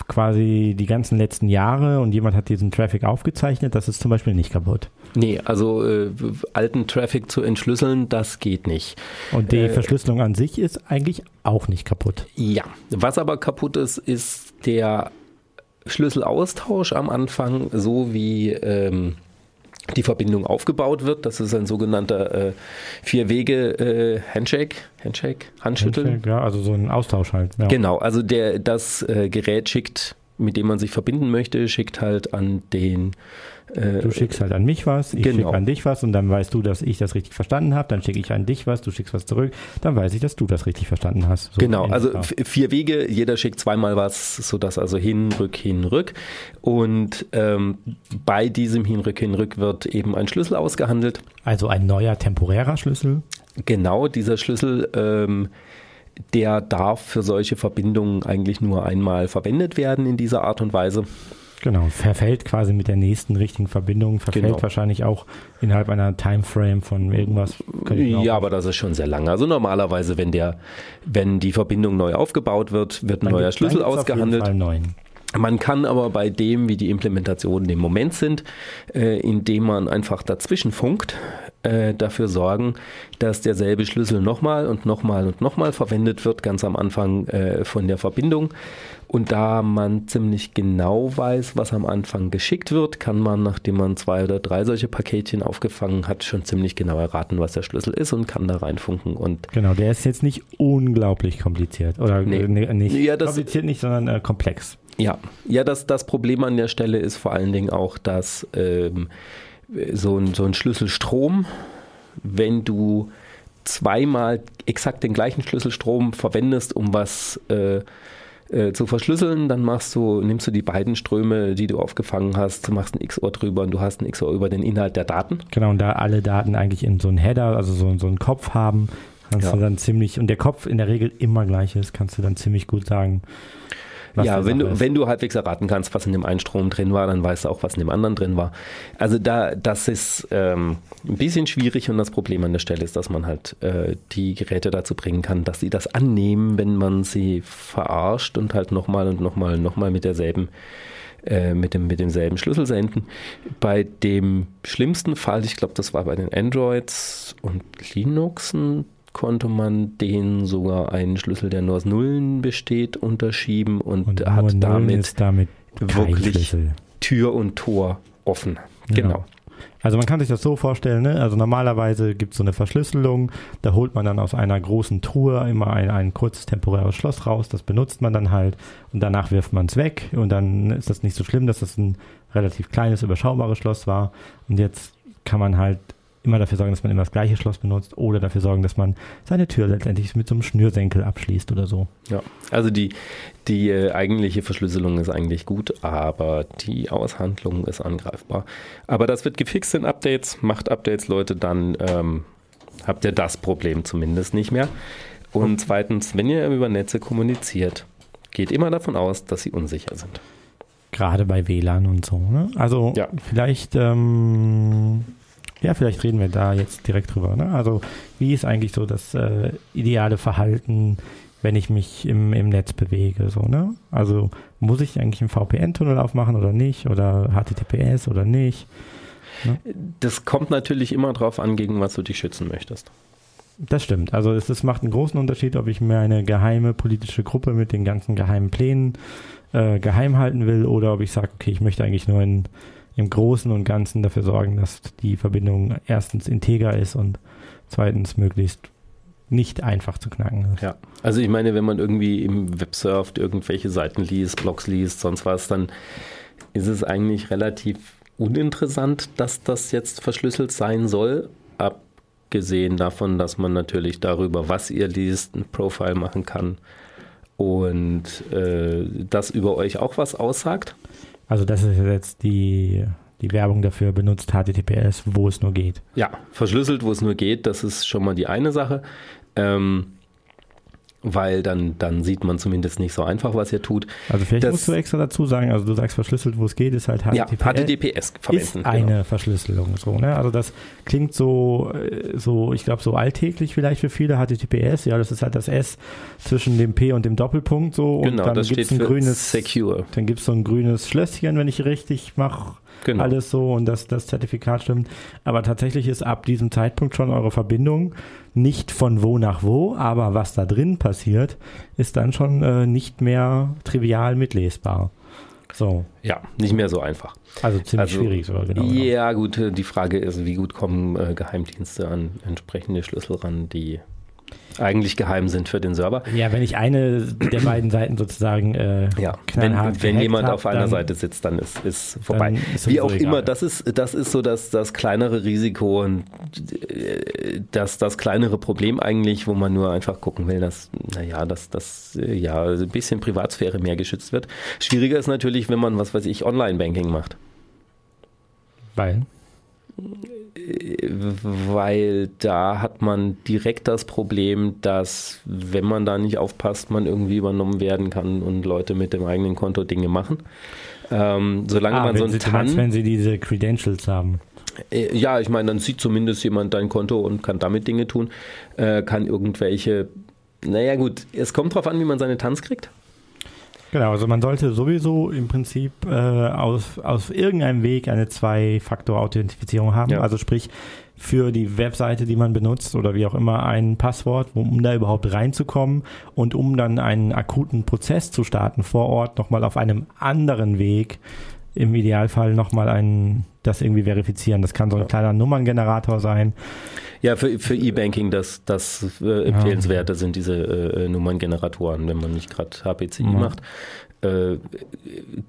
quasi die ganzen letzten Jahre und jemand hat diesen Traffic aufgezeichnet, das ist zum Beispiel nicht kaputt. Nee, also äh, alten Traffic zu entschlüsseln, das geht nicht. Und die äh, Verschlüsselung an sich ist eigentlich auch nicht kaputt. Ja, was aber kaputt ist, ist der Schlüsselaustausch am Anfang, so wie ähm, die Verbindung aufgebaut wird. Das ist ein sogenannter äh, Vier-Wege-Handshake, äh, Handshake, Handschütteln. Handshake, ja, also so ein Austausch halt. Ja. Genau, also der, das äh, Gerät schickt, mit dem man sich verbinden möchte, schickt halt an den du schickst halt an mich was, ich genau. schicke an dich was und dann weißt du, dass ich das richtig verstanden habe. Dann schicke ich an dich was, du schickst was zurück. Dann weiß ich, dass du das richtig verstanden hast. So genau, also vier Wege, jeder schickt zweimal was, sodass also hin, rück, hin, rück. Und ähm, bei diesem hin, rück, hin, rück wird eben ein Schlüssel ausgehandelt. Also ein neuer temporärer Schlüssel? Genau, dieser Schlüssel. Ähm, der darf für solche Verbindungen eigentlich nur einmal verwendet werden in dieser Art und Weise. Genau, verfällt quasi mit der nächsten richtigen Verbindung, verfällt genau. wahrscheinlich auch innerhalb einer Timeframe von irgendwas. Ja, aber das ist schon sehr lange. Also normalerweise, wenn der, wenn die Verbindung neu aufgebaut wird, wird ein dann neuer Schlüssel ausgehandelt. Auf jeden Fall neuen. Man kann aber bei dem, wie die Implementationen im Moment sind, äh, indem man einfach dazwischen funkt, äh, dafür sorgen, dass derselbe Schlüssel nochmal und nochmal und nochmal verwendet wird, ganz am Anfang äh, von der Verbindung. Und da man ziemlich genau weiß, was am Anfang geschickt wird, kann man, nachdem man zwei oder drei solche Paketchen aufgefangen hat, schon ziemlich genau erraten, was der Schlüssel ist und kann da reinfunken. Und genau, der ist jetzt nicht unglaublich kompliziert. Oder nee. nee nicht ja, kompliziert nicht, sondern äh, komplex. Ja, ja das, das Problem an der Stelle ist vor allen Dingen auch, dass ähm, so, ein, so ein Schlüsselstrom, wenn du zweimal exakt den gleichen Schlüsselstrom verwendest, um was äh, äh, zu verschlüsseln, dann machst du, nimmst du die beiden Ströme, die du aufgefangen hast, machst ein XOR drüber und du hast ein XOR über den Inhalt der Daten. Genau, und da alle Daten eigentlich in so einen Header, also so, so einen Kopf haben, kannst ja. du dann ziemlich, und der Kopf in der Regel immer gleich ist, kannst du dann ziemlich gut sagen, ja, wenn du, wenn du halbwegs erraten kannst, was in dem einen Strom drin war, dann weißt du auch, was in dem anderen drin war. Also da, das ist ähm, ein bisschen schwierig und das Problem an der Stelle ist, dass man halt äh, die Geräte dazu bringen kann, dass sie das annehmen, wenn man sie verarscht und halt nochmal und nochmal und nochmal mit derselben äh, mit, dem, mit demselben Schlüssel senden. Bei dem schlimmsten Fall, ich glaube, das war bei den Androids und Linuxen, konnte man den sogar einen Schlüssel, der nur aus Nullen besteht, unterschieben und, und hat damit, damit wirklich Schlüssel. Tür und Tor offen. Genau. genau. Also man kann sich das so vorstellen, ne? also normalerweise gibt es so eine Verschlüsselung, da holt man dann aus einer großen Truhe immer ein, ein kurzes temporäres Schloss raus, das benutzt man dann halt und danach wirft man es weg und dann ist das nicht so schlimm, dass das ein relativ kleines, überschaubares Schloss war und jetzt kann man halt immer dafür sorgen, dass man immer das gleiche Schloss benutzt oder dafür sorgen, dass man seine Tür letztendlich mit so einem Schnürsenkel abschließt oder so. Ja, also die, die äh, eigentliche Verschlüsselung ist eigentlich gut, aber die Aushandlung ist angreifbar. Aber das wird gefixt in Updates. Macht Updates, Leute, dann ähm, habt ihr das Problem zumindest nicht mehr. Und zweitens, wenn ihr über Netze kommuniziert, geht immer davon aus, dass sie unsicher sind. Gerade bei WLAN und so. Ne? Also ja. vielleicht ähm, ja, vielleicht reden wir da jetzt direkt drüber. Ne? Also wie ist eigentlich so das äh, ideale Verhalten, wenn ich mich im, im Netz bewege? So, ne? Also muss ich eigentlich einen VPN-Tunnel aufmachen oder nicht? Oder HTTPS oder nicht? Ne? Das kommt natürlich immer darauf an, gegen was du dich schützen möchtest. Das stimmt. Also es, es macht einen großen Unterschied, ob ich mir eine geheime politische Gruppe mit den ganzen geheimen Plänen äh, geheim halten will oder ob ich sage, okay, ich möchte eigentlich nur ein im Großen und Ganzen dafür sorgen, dass die Verbindung erstens integer ist und zweitens möglichst nicht einfach zu knacken ist. Ja, also ich meine, wenn man irgendwie im Web surft, irgendwelche Seiten liest, Blogs liest, sonst was, dann ist es eigentlich relativ uninteressant, dass das jetzt verschlüsselt sein soll. Abgesehen davon, dass man natürlich darüber, was ihr liest, ein Profile machen kann und äh, das über euch auch was aussagt. Also das ist jetzt die die Werbung dafür benutzt HTTPS, wo es nur geht. Ja, verschlüsselt, wo es nur geht, das ist schon mal die eine Sache. Ähm, weil dann, dann sieht man zumindest nicht so einfach, was ihr tut. Also vielleicht das, musst du extra dazu sagen, also du sagst verschlüsselt, wo es geht, ist halt HTTPS. Ja, HTTPS verwenden. Ist eine genau. Verschlüsselung so, ne? Also das klingt so, äh, so ich glaube so alltäglich vielleicht für viele HTTPS, ja, das ist halt das S zwischen dem P und dem Doppelpunkt so und genau, dann gibt es ein grünes Secure. Dann gibt es so ein grünes Schlösschen, wenn ich richtig mache genau. alles so und das, das Zertifikat stimmt. Aber tatsächlich ist ab diesem Zeitpunkt schon eure Verbindung nicht von wo nach wo, aber was da drin passiert, ist dann schon äh, nicht mehr trivial mitlesbar. So. Ja, nicht mehr so einfach. Also ziemlich also, schwierig sogar, genau. Ja, gut, die Frage ist, wie gut kommen äh, Geheimdienste an entsprechende Schlüssel ran, die eigentlich geheim sind für den Server. Ja, wenn ich eine der beiden Seiten sozusagen äh, ja, wenn, wenn jemand hab, auf einer Seite sitzt, dann ist, ist vorbei. Ist Wie auch egal. immer, das ist, das ist so das, das kleinere Risiko und äh, das, das kleinere Problem eigentlich, wo man nur einfach gucken will, dass, naja, dass, dass äh, ja, ein bisschen Privatsphäre mehr geschützt wird. Schwieriger ist natürlich, wenn man, was weiß ich, Online-Banking macht. Weil? Weil da hat man direkt das Problem, dass wenn man da nicht aufpasst, man irgendwie übernommen werden kann und Leute mit dem eigenen Konto Dinge machen. Ähm, solange ah, man so ein TAN... Meinst, wenn sie diese Credentials haben. Äh, ja, ich meine, dann sieht zumindest jemand dein Konto und kann damit Dinge tun, äh, kann irgendwelche... Naja gut, es kommt drauf an, wie man seine Tanz kriegt. Genau, also man sollte sowieso im Prinzip äh, aus, aus irgendeinem Weg eine Zwei-Faktor-Authentifizierung haben. Ja. Also sprich, für die Webseite, die man benutzt oder wie auch immer ein Passwort, um da überhaupt reinzukommen und um dann einen akuten Prozess zu starten vor Ort nochmal auf einem anderen Weg im Idealfall nochmal ein, das irgendwie verifizieren. Das kann so ein kleiner Nummerngenerator sein. Ja, für, für E-Banking das, das äh, empfehlenswerte ja. sind diese äh, Nummerngeneratoren, wenn man nicht gerade HPCI ja. macht. Äh,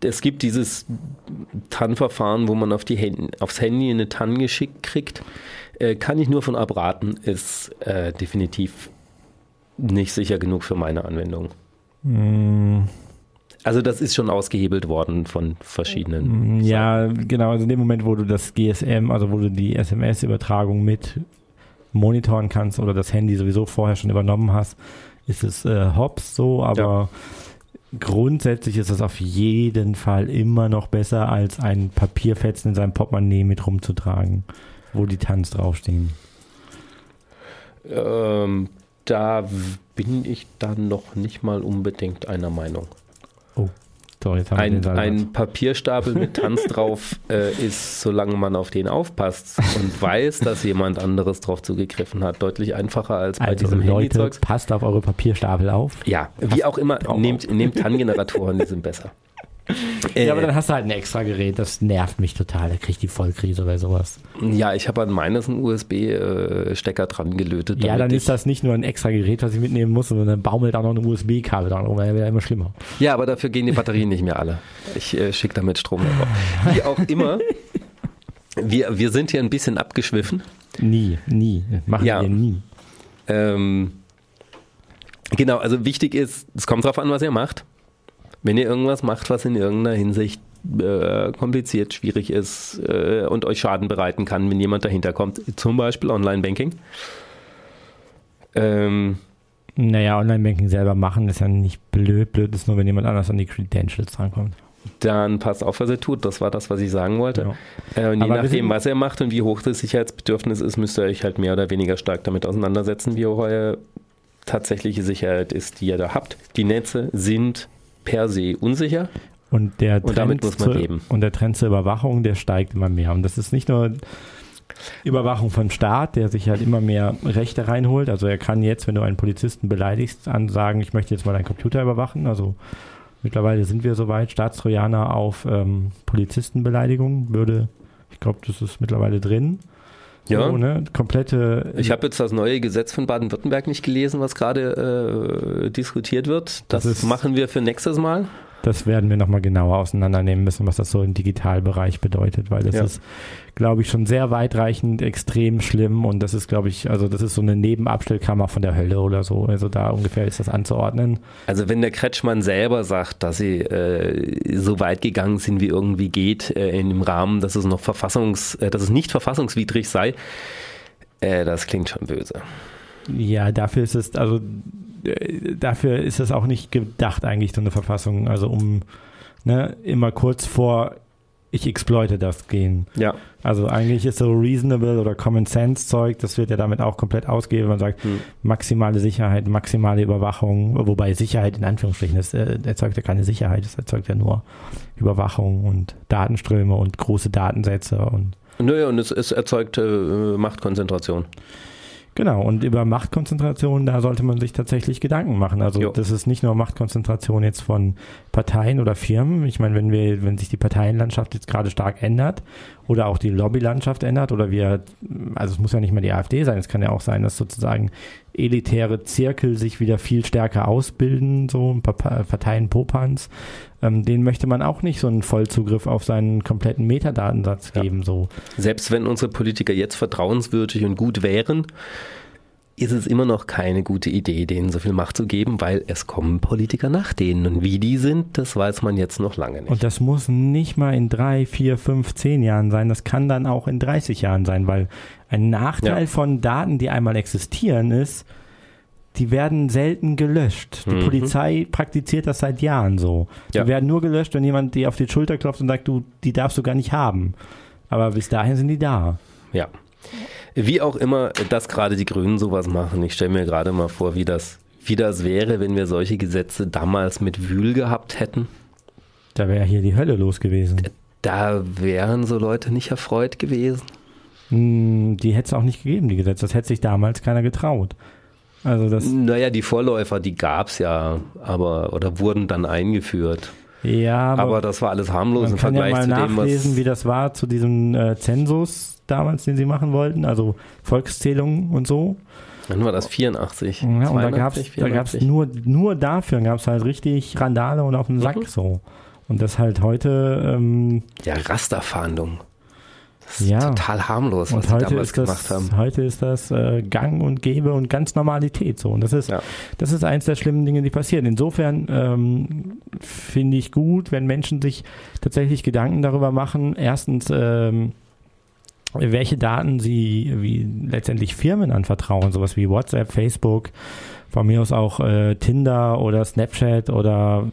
es gibt dieses TAN-Verfahren, wo man auf die Hand, aufs Handy eine TAN geschickt kriegt. Äh, kann ich nur von abraten, ist äh, definitiv nicht sicher genug für meine Anwendung. Mhm. Also das ist schon ausgehebelt worden von verschiedenen. Ja, genau. Also in dem Moment, wo du das GSM, also wo du die SMS-Übertragung mit monitoren kannst oder das Handy sowieso vorher schon übernommen hast, ist es äh, hops so, aber ja. grundsätzlich ist es auf jeden Fall immer noch besser, als ein Papierfetzen in seinem Portemonnaie mit rumzutragen, wo die Tanz draufstehen. Ähm, da bin ich dann noch nicht mal unbedingt einer Meinung. So, ein, ein Papierstapel mit Tanz drauf äh, ist, solange man auf den aufpasst und weiß, dass jemand anderes drauf zugegriffen hat, deutlich einfacher als bei also diesem Leute, Handyzeugs. Passt auf eure Papierstapel auf. Ja, wie auch immer, nehmt, nehmt TAN-Generatoren, die sind besser. Äh, ja, aber dann hast du halt ein extra Gerät, das nervt mich total. Da krieg ich die Vollkrise oder sowas. Ja, ich habe an meines einen USB-Stecker dran gelötet. Ja, dann ist das nicht nur ein extra Gerät, was ich mitnehmen muss, sondern dann baumelt auch noch ein USB-Kabel dran rum. Dann wäre immer schlimmer. Ja, aber dafür gehen die Batterien nicht mehr alle. Ich äh, schicke damit Strom. Wie auch immer. Wir, wir sind hier ein bisschen abgeschwiffen. Nie, nie. Machen ja. wir nie. Ähm, genau, also wichtig ist, es kommt drauf an, was ihr macht. Wenn ihr irgendwas macht, was in irgendeiner Hinsicht äh, kompliziert, schwierig ist äh, und euch Schaden bereiten kann, wenn jemand dahinter kommt, zum Beispiel Online-Banking. Ähm, naja, Online-Banking selber machen ist ja nicht blöd. Blöd ist nur, wenn jemand anders an die Credentials drankommt. Dann passt auf, was er tut. Das war das, was ich sagen wollte. Ja. Äh, und je nachdem, was er macht und wie hoch das Sicherheitsbedürfnis ist, müsst ihr euch halt mehr oder weniger stark damit auseinandersetzen, wie hoch eure tatsächliche Sicherheit ist, die ihr da habt. Die Netze sind per se unsicher. Und, der Trend und damit muss man leben. Und der Trend zur Überwachung, der steigt immer mehr. Und das ist nicht nur Überwachung vom Staat, der sich halt immer mehr Rechte reinholt. Also er kann jetzt, wenn du einen Polizisten beleidigst, ansagen, ich möchte jetzt mal deinen Computer überwachen. Also mittlerweile sind wir soweit, Staatstrojaner auf ähm, Polizistenbeleidigung würde, ich glaube, das ist mittlerweile drin. Ja. So, ne? Komplette. Ich habe jetzt das neue Gesetz von Baden-Württemberg nicht gelesen, was gerade äh, diskutiert wird. Das, das machen wir für nächstes Mal. Das werden wir nochmal genauer auseinandernehmen müssen, was das so im Digitalbereich bedeutet, weil das ja. ist, glaube ich, schon sehr weitreichend, extrem schlimm und das ist, glaube ich, also das ist so eine Nebenabstellkammer von der Hölle oder so. Also da ungefähr ist das anzuordnen. Also wenn der Kretschmann selber sagt, dass sie äh, so weit gegangen sind, wie irgendwie geht, äh, in dem Rahmen, dass es noch verfassungs, äh, dass es nicht verfassungswidrig sei, äh, das klingt schon böse. Ja, dafür ist es, also dafür ist es auch nicht gedacht, eigentlich so eine Verfassung. Also um ne, immer kurz vor ich exploite das gehen. Ja. Also eigentlich ist so reasonable oder Common Sense Zeug, das wird ja damit auch komplett ausgegeben. Man sagt hm. maximale Sicherheit, maximale Überwachung, wobei Sicherheit in Anführungsstrichen, das äh, erzeugt ja keine Sicherheit, das erzeugt ja nur Überwachung und Datenströme und große Datensätze und. Nö, und es, es erzeugt äh, Machtkonzentration. Genau, und über Machtkonzentration, da sollte man sich tatsächlich Gedanken machen. Also jo. das ist nicht nur Machtkonzentration jetzt von Parteien oder Firmen. Ich meine, wenn wir, wenn sich die Parteienlandschaft jetzt gerade stark ändert oder auch die Lobbylandschaft ändert oder wir, also es muss ja nicht mehr die AfD sein, es kann ja auch sein, dass sozusagen elitäre Zirkel sich wieder viel stärker ausbilden, so Parteien Popans, ähm, denen möchte man auch nicht so einen Vollzugriff auf seinen kompletten Metadatensatz geben. Ja. So. Selbst wenn unsere Politiker jetzt vertrauenswürdig und gut wären, ist es immer noch keine gute Idee, denen so viel Macht zu geben, weil es kommen Politiker nach denen. Und wie die sind, das weiß man jetzt noch lange nicht. Und das muss nicht mal in drei, vier, fünf, zehn Jahren sein. Das kann dann auch in 30 Jahren sein, weil ein Nachteil ja. von Daten, die einmal existieren, ist, die werden selten gelöscht. Die mhm. Polizei praktiziert das seit Jahren so. Die ja. werden nur gelöscht, wenn jemand dir auf die Schulter klopft und sagt, du, die darfst du gar nicht haben. Aber bis dahin sind die da. Ja. Wie auch immer, dass gerade die Grünen sowas machen. Ich stelle mir gerade mal vor, wie das, wie das wäre, wenn wir solche Gesetze damals mit Wühl gehabt hätten. Da wäre hier die Hölle los gewesen. Da wären so Leute nicht erfreut gewesen. Hm, die hätte es auch nicht gegeben, die Gesetze. Das hätte sich damals keiner getraut. Also das naja, die Vorläufer, die gab es ja, aber oder wurden dann eingeführt. Ja, aber, aber das war alles harmlos im Vergleich ja mal zu dem, nachlesen, wie das war zu diesem äh, Zensus damals, den sie machen wollten, also Volkszählung und so. Wann war das? 84? Ja, 82, und da gab es nur, nur dafür gab es halt richtig Randale und auf den Sack mhm. so. Und das halt heute. Ähm, ja, Rasterfahndung. Das ist ja. total harmlos, was sie damals das, gemacht haben. Heute ist das äh, Gang und Gäbe und ganz Normalität so. Und das ist, ja. das ist eins der schlimmen Dinge, die passieren. Insofern ähm, finde ich gut, wenn Menschen sich tatsächlich Gedanken darüber machen. Erstens, ähm, welche Daten sie wie letztendlich Firmen anvertrauen, sowas wie WhatsApp, Facebook, von mir aus auch äh, Tinder oder Snapchat oder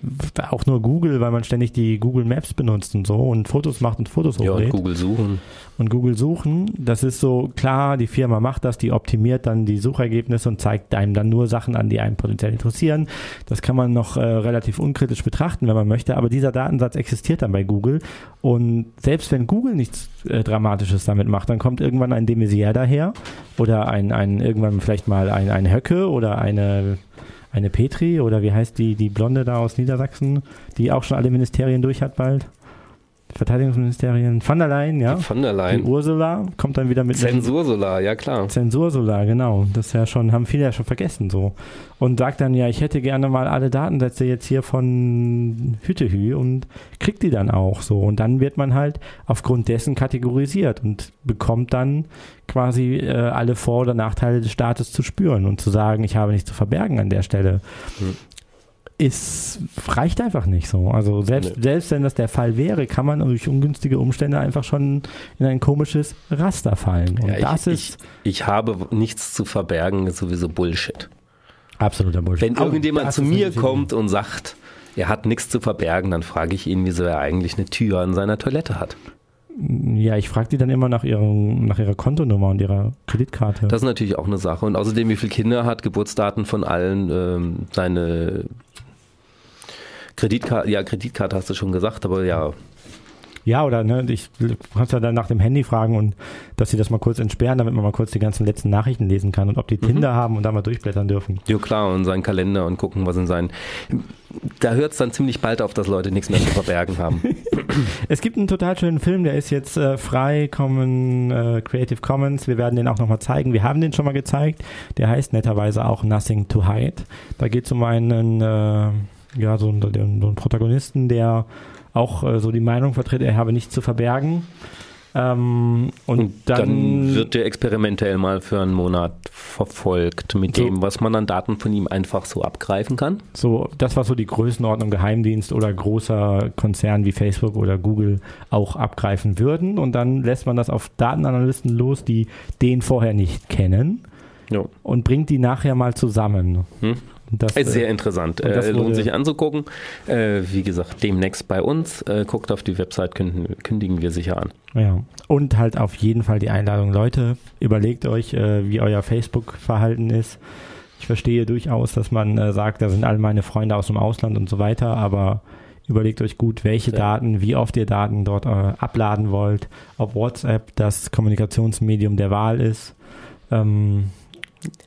auch nur Google, weil man ständig die Google Maps benutzt und so und Fotos macht und Fotos hochlädt. Ja, und Google suchen. Und Google suchen, das ist so klar, die Firma macht das, die optimiert dann die Suchergebnisse und zeigt einem dann nur Sachen an, die einen potenziell interessieren. Das kann man noch äh, relativ unkritisch betrachten, wenn man möchte, aber dieser Datensatz existiert dann bei Google und selbst wenn Google nichts äh, Dramatisches damit macht, dann kommt irgendwann ein Demisier daher oder ein, ein irgendwann vielleicht mal ein, ein Höcke oder eine eine, Petri oder wie heißt die, die Blonde da aus Niedersachsen, die auch schon alle Ministerien durch hat bald. Verteidigungsministerien, von der Leyen, ja. Von der Leyen. Die Ursula kommt dann wieder mit. Zensursolar, ja klar. Zensursolar, genau. Das ja schon, haben viele ja schon vergessen so. Und sagt dann, ja, ich hätte gerne mal alle Datensätze jetzt hier von Hütehü und kriegt die dann auch so. Und dann wird man halt aufgrund dessen kategorisiert und bekommt dann quasi äh, alle Vor- oder Nachteile des Staates zu spüren und zu sagen, ich habe nichts zu verbergen an der Stelle. Hm ist, reicht einfach nicht so. Also selbst, nee. selbst wenn das der Fall wäre, kann man durch ungünstige Umstände einfach schon in ein komisches Raster fallen. Und ja, das ich, ist. Ich, ich habe nichts zu verbergen, ist sowieso Bullshit. Absoluter Bullshit. Wenn irgendjemand zu mir kommt und sagt, er hat nichts zu verbergen, dann frage ich ihn, wieso er eigentlich eine Tür an seiner Toilette hat. Ja, ich frage die dann immer nach, ihrem, nach ihrer Kontonummer und ihrer Kreditkarte. Das ist natürlich auch eine Sache. Und außerdem, wie viele Kinder hat, Geburtsdaten von allen, ähm, seine Kreditkarte, ja, Kreditkarte hast du schon gesagt, aber ja. Ja, oder ne, ich kannst ja dann nach dem Handy fragen und dass sie das mal kurz entsperren, damit man mal kurz die ganzen letzten Nachrichten lesen kann und ob die mhm. Tinder haben und da mal durchblättern dürfen. Ja klar, und seinen Kalender und gucken, was in seinen. Da hört es dann ziemlich bald auf, dass Leute nichts mehr zu verbergen haben. Es gibt einen total schönen Film, der ist jetzt äh, frei, Common, äh, Creative Commons. Wir werden den auch nochmal zeigen. Wir haben den schon mal gezeigt. Der heißt netterweise auch Nothing to Hide. Da geht es um einen, äh, ja, so, so einen Protagonisten, der auch äh, so die Meinung vertritt, er habe nichts zu verbergen. Ähm, und, und dann, dann, wird der experimentell mal für einen Monat verfolgt mit so, dem, was man an Daten von ihm einfach so abgreifen kann. So, das, was so die Größenordnung Geheimdienst oder großer Konzern wie Facebook oder Google auch abgreifen würden. Und dann lässt man das auf Datenanalysten los, die den vorher nicht kennen. Jo. Und bringt die nachher mal zusammen. Hm? Das, ist sehr äh, interessant. Äh, lohnt sich anzugucken. Äh, wie gesagt, demnächst bei uns. Guckt auf die Website, kündigen, wir sicher an. Ja. Und halt auf jeden Fall die Einladung. Leute, überlegt euch, wie euer Facebook-Verhalten ist. Ich verstehe durchaus, dass man sagt, da sind alle meine Freunde aus dem Ausland und so weiter, aber überlegt euch gut, welche ja. Daten, wie oft ihr Daten dort abladen wollt, ob WhatsApp das Kommunikationsmedium der Wahl ist. Ähm,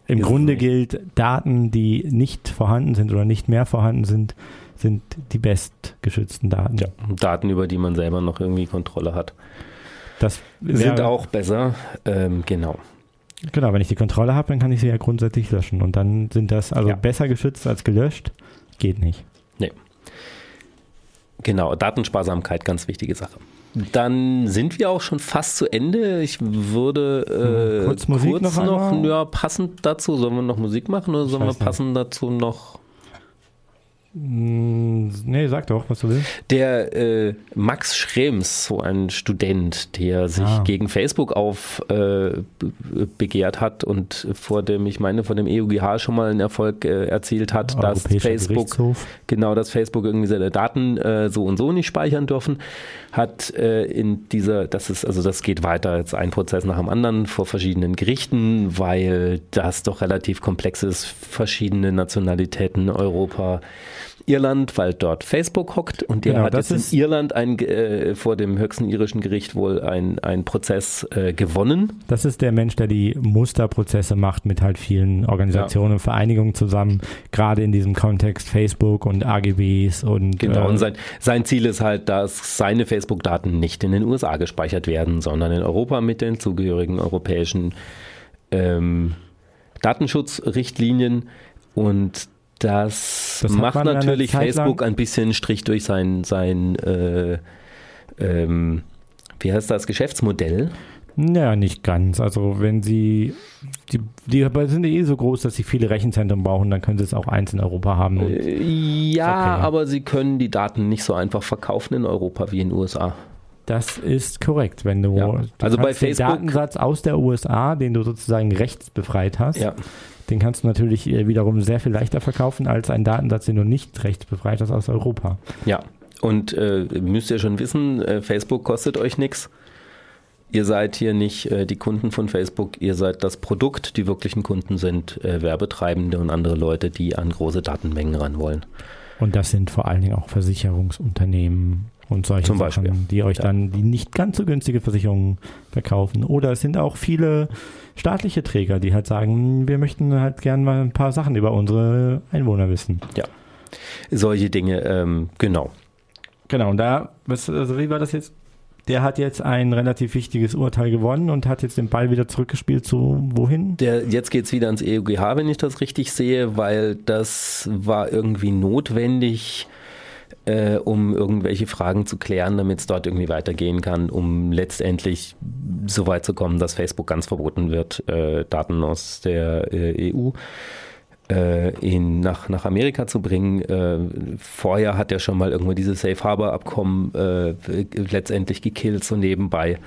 im Grunde gilt, Daten, die nicht vorhanden sind oder nicht mehr vorhanden sind, sind die bestgeschützten Daten. Ja, Daten, über die man selber noch irgendwie Kontrolle hat. Das sind auch besser, ähm, genau. Genau, wenn ich die Kontrolle habe, dann kann ich sie ja grundsätzlich löschen. Und dann sind das also ja. besser geschützt als gelöscht. Geht nicht. Nee. Genau, Datensparsamkeit, ganz wichtige Sache. Dann sind wir auch schon fast zu Ende. Ich würde äh, kurz, kurz noch, noch ja, passend dazu, sollen wir noch Musik machen oder sollen wir passend nicht. dazu noch nee, sag doch, was du willst. Der äh, Max Schrems, so ein Student, der sich ah. gegen Facebook aufbegehrt äh, hat und vor dem, ich meine, vor dem EUGH schon mal einen Erfolg äh, erzielt hat, dass Facebook, genau, dass Facebook irgendwie seine Daten äh, so und so nicht speichern dürfen, hat äh, in dieser, das ist, also das geht weiter als ein Prozess nach dem anderen vor verschiedenen Gerichten, weil das doch relativ komplex ist, verschiedene Nationalitäten, Europa, Irland, weil dort Facebook hockt und der genau, hat jetzt in Irland ein, äh, vor dem höchsten irischen Gericht wohl einen Prozess äh, gewonnen. Das ist der Mensch, der die Musterprozesse macht mit halt vielen Organisationen ja. und Vereinigungen zusammen, gerade in diesem Kontext Facebook und AGBs und Genau, äh, und sein, sein Ziel ist halt, dass seine Facebook-Daten nicht in den USA gespeichert werden, sondern in Europa mit den zugehörigen europäischen ähm, Datenschutzrichtlinien und das, das macht natürlich Facebook ein bisschen Strich durch sein, sein äh, ähm, wie heißt das, Geschäftsmodell. Ja, nicht ganz. Also wenn sie, die, die sind eh so groß, dass sie viele Rechenzentren brauchen, dann können sie es auch eins in Europa haben. Äh, ja, okay. aber sie können die Daten nicht so einfach verkaufen in Europa wie in den USA. Das ist korrekt, wenn du, ja. du also bei Facebook den Datensatz aus der USA, den du sozusagen rechtsbefreit hast, ja. Den kannst du natürlich äh, wiederum sehr viel leichter verkaufen als einen Datensatz, den du nicht rechtsbefreit hast aus Europa. Ja, und äh, müsst ihr schon wissen, äh, Facebook kostet euch nichts. Ihr seid hier nicht äh, die Kunden von Facebook, ihr seid das Produkt. Die wirklichen Kunden sind äh, Werbetreibende und andere Leute, die an große Datenmengen ran wollen. Und das sind vor allen Dingen auch Versicherungsunternehmen und solche Zum Sachen, Beispiel. die euch ja. dann die nicht ganz so günstige Versicherungen verkaufen. Oder es sind auch viele staatliche Träger, die halt sagen, wir möchten halt gerne mal ein paar Sachen über unsere Einwohner wissen. Ja, solche Dinge, ähm, genau. Genau, und da, was, also wie war das jetzt? Der hat jetzt ein relativ wichtiges Urteil gewonnen und hat jetzt den Ball wieder zurückgespielt zu wohin? Der, jetzt geht es wieder ans EUGH, wenn ich das richtig sehe, weil das war irgendwie notwendig, äh, um irgendwelche Fragen zu klären, damit es dort irgendwie weitergehen kann, um letztendlich so weit zu kommen, dass Facebook ganz verboten wird, äh, Daten aus der äh, EU äh, ihn nach, nach Amerika zu bringen. Äh, vorher hat er schon mal irgendwo dieses Safe Harbor Abkommen äh, letztendlich gekillt, so nebenbei.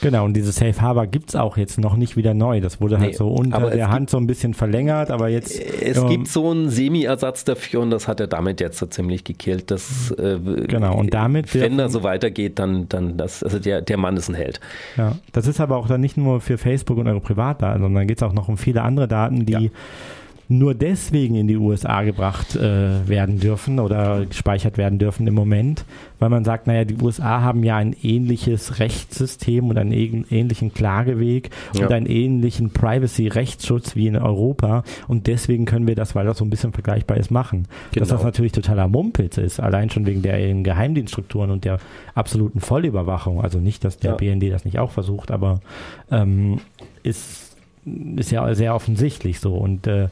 Genau, und dieses Safe Harbor gibt es auch jetzt noch nicht wieder neu. Das wurde halt nee, so unter der Hand so ein bisschen verlängert, aber jetzt. Es ähm, gibt so einen Semi-Ersatz dafür und das hat er damit jetzt so ziemlich gekillt. Das, äh, genau, und damit. Wenn er so weitergeht, dann, dann das, also der, der Mann ist ein Held. Ja, das ist aber auch dann nicht nur für Facebook und eure Privatdaten, sondern geht es auch noch um viele andere Daten, die. Ja nur deswegen in die USA gebracht äh, werden dürfen oder gespeichert werden dürfen im Moment, weil man sagt, naja, die USA haben ja ein ähnliches Rechtssystem und einen ähnlichen Klageweg ja. und einen ähnlichen Privacy-Rechtsschutz wie in Europa und deswegen können wir das, weil das so ein bisschen vergleichbar ist, machen. Genau. Dass das natürlich totaler Mumpitz ist, allein schon wegen der Geheimdienststrukturen und der absoluten Vollüberwachung. Also nicht, dass der ja. BND das nicht auch versucht, aber ähm, ist, ist ja sehr offensichtlich so und äh,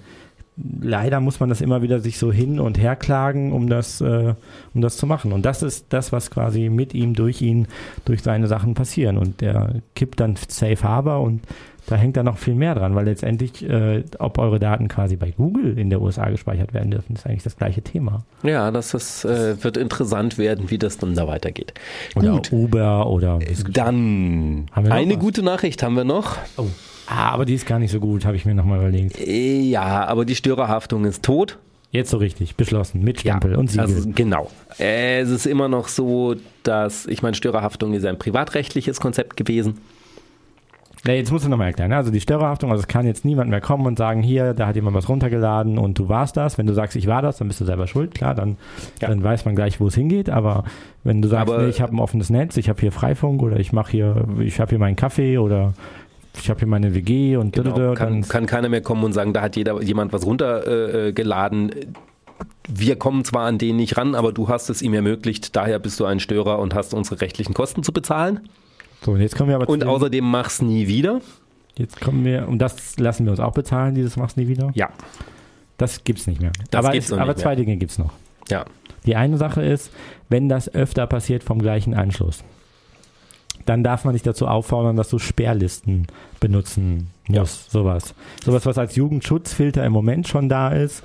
leider muss man das immer wieder sich so hin und her klagen, um das, äh, um das zu machen. Und das ist das, was quasi mit ihm, durch ihn, durch seine Sachen passieren. Und der kippt dann Safe Harbor und da hängt da noch viel mehr dran, weil letztendlich, äh, ob eure Daten quasi bei Google in der USA gespeichert werden dürfen, ist eigentlich das gleiche Thema. Ja, das ist, äh, wird interessant werden, wie das dann da weitergeht. Oder Gut. Uber oder. Dann eine was? gute Nachricht haben wir noch. Oh. Ah, aber die ist gar nicht so gut, habe ich mir nochmal überlegt. Äh, ja, aber die Störerhaftung ist tot. Jetzt so richtig, beschlossen, mit Stempel ja, und Siegel. Also genau. Es ist immer noch so, dass, ich meine, Störerhaftung ist ein privatrechtliches Konzept gewesen. Ja, jetzt musst du nochmal erklären. Also die Störerhaftung, also es kann jetzt niemand mehr kommen und sagen, hier, da hat jemand was runtergeladen und du warst das. Wenn du sagst, ich war das, dann bist du selber schuld, klar, dann, ja. dann weiß man gleich, wo es hingeht. Aber wenn du sagst, nee, ich habe ein offenes Netz, ich habe hier Freifunk oder ich mache hier, ich habe hier meinen Kaffee oder ich habe hier meine WG und genau. kann, kann keiner mehr kommen und sagen, da hat jeder jemand was runtergeladen. Äh, wir kommen zwar an den nicht ran, aber du hast es ihm ermöglicht, daher bist du ein Störer und hast unsere rechtlichen Kosten zu bezahlen. So, und jetzt kommen wir aber Und außerdem mach's nie wieder. Jetzt kommen wir, und das lassen wir uns auch bezahlen, dieses mach's nie wieder? Ja. Das gibt's nicht mehr. Das aber gibt's es, aber zwei mehr. Dinge gibt's noch. Ja. Die eine Sache ist, wenn das öfter passiert vom gleichen Anschluss dann darf man dich dazu auffordern, dass du Sperrlisten benutzen musst. Ja. Sowas. Sowas, was als Jugendschutzfilter im Moment schon da ist.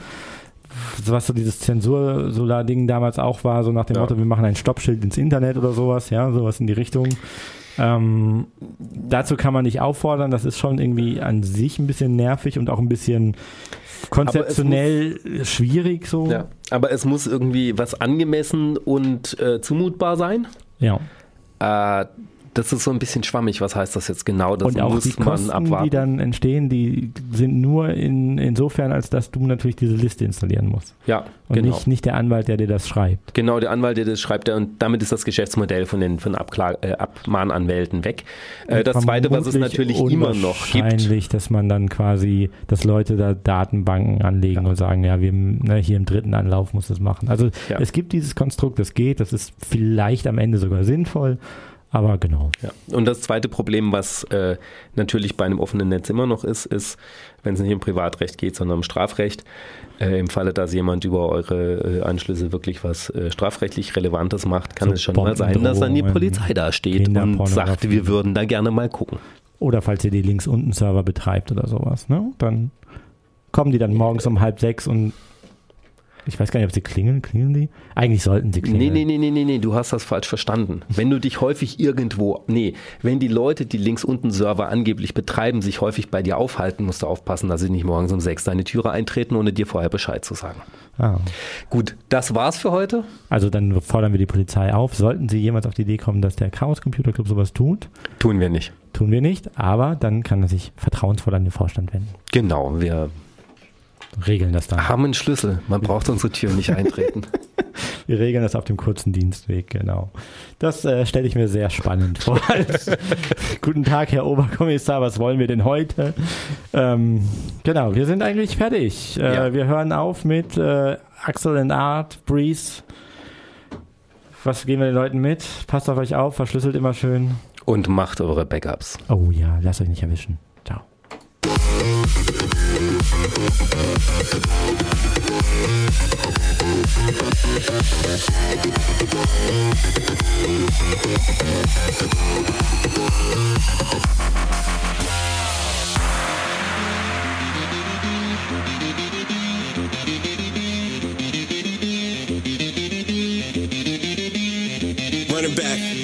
Was so dieses Zensur-Solar-Ding damals auch war, so nach dem ja. Motto, wir machen ein Stoppschild ins Internet oder sowas, ja, sowas in die Richtung. Ähm, dazu kann man dich auffordern, das ist schon irgendwie an sich ein bisschen nervig und auch ein bisschen konzeptionell muss, schwierig so. Ja, aber es muss irgendwie was angemessen und äh, zumutbar sein. Ja. Äh, das ist so ein bisschen schwammig, was heißt das jetzt genau? Das und auch muss die Kosten, man abwarten. die dann entstehen, die sind nur in, insofern, als dass du natürlich diese Liste installieren musst. Ja, und genau. nicht, nicht der Anwalt, der dir das schreibt. Genau, der Anwalt, der das schreibt, der, und damit ist das Geschäftsmodell von den von Abkla äh, Abmahnanwälten weg. Äh, das Zweite, was es natürlich immer noch gibt. Wahrscheinlich, dass man dann quasi, dass Leute da Datenbanken anlegen ja. und sagen, ja, wir ne, hier im dritten Anlauf muss das machen. Also ja. es gibt dieses Konstrukt, das geht, das ist vielleicht am Ende sogar sinnvoll. Aber genau. Ja. Und das zweite Problem, was äh, natürlich bei einem offenen Netz immer noch ist, ist, wenn es nicht um Privatrecht geht, sondern um Strafrecht, äh, im Falle, dass jemand über eure äh, Anschlüsse wirklich was äh, strafrechtlich Relevantes macht, kann so es schon mal sein, dass dann die Polizei da steht und sagt, wir würden da gerne mal gucken. Oder falls ihr die links unten Server betreibt oder sowas, ne? Dann kommen die dann morgens um halb sechs und ich weiß gar nicht, ob sie klingeln. Klingeln die? Eigentlich sollten sie klingeln. Nee, nee, nee, nee, nee, du hast das falsch verstanden. Wenn du dich häufig irgendwo, nee, wenn die Leute, die links unten Server angeblich betreiben, sich häufig bei dir aufhalten, musst du aufpassen, dass sie nicht morgens um sechs deine Türe eintreten, ohne dir vorher Bescheid zu sagen. Ah. Gut, das war's für heute. Also dann fordern wir die Polizei auf. Sollten sie jemals auf die Idee kommen, dass der Chaos Computer Club sowas tut? Tun wir nicht. Tun wir nicht, aber dann kann er sich vertrauensvoll an den Vorstand wenden. Genau, wir regeln das dann. Haben einen Schlüssel. Man braucht unsere Tür nicht eintreten. Wir regeln das auf dem kurzen Dienstweg, genau. Das äh, stelle ich mir sehr spannend vor. Guten Tag, Herr Oberkommissar, was wollen wir denn heute? Ähm, genau, wir sind eigentlich fertig. Äh, ja. Wir hören auf mit äh, Axel and Art, Breeze. Was geben wir den Leuten mit? Passt auf euch auf, verschlüsselt immer schön. Und macht eure Backups. Oh ja, lasst euch nicht erwischen. Ciao. Running back.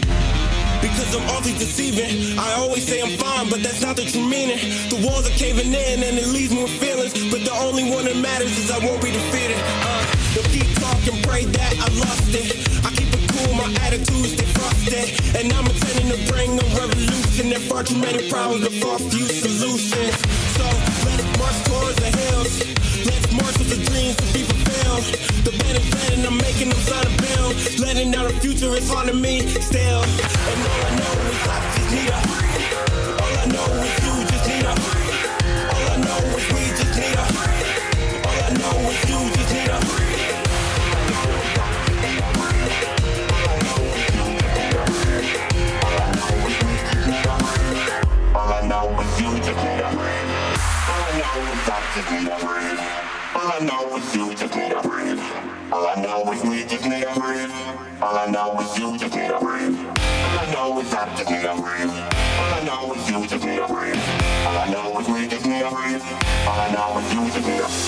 Cause I'm awfully deceiving. I always say I'm fine, but that's not the true meaning. The walls are caving in and it leaves me with feelings. But the only one that matters is I won't be defeated. Uh, don't keep talking, pray that I lost it. I keep it cool, my attitude stay frosted. And I'm intending to bring a revolution. There far too many problems, but far few solutions. So let it march towards the hills. Let's hopes and dreams to be I'm making them sign a bill. Letting out a future is hard to me still. And all I know is I just need a. All I know is you just need a. All I know is we just need a. All I know is you just need a. All I know is you just need a. All I know is just need breathe. All I know is you just need a breathe. All I know is we just need a breathe. All I know is you just need a breathe. All I know is I just need a breathe. All I know is you just need a breathe. All I know is we just need a breathe. All I know is you just need a breathe.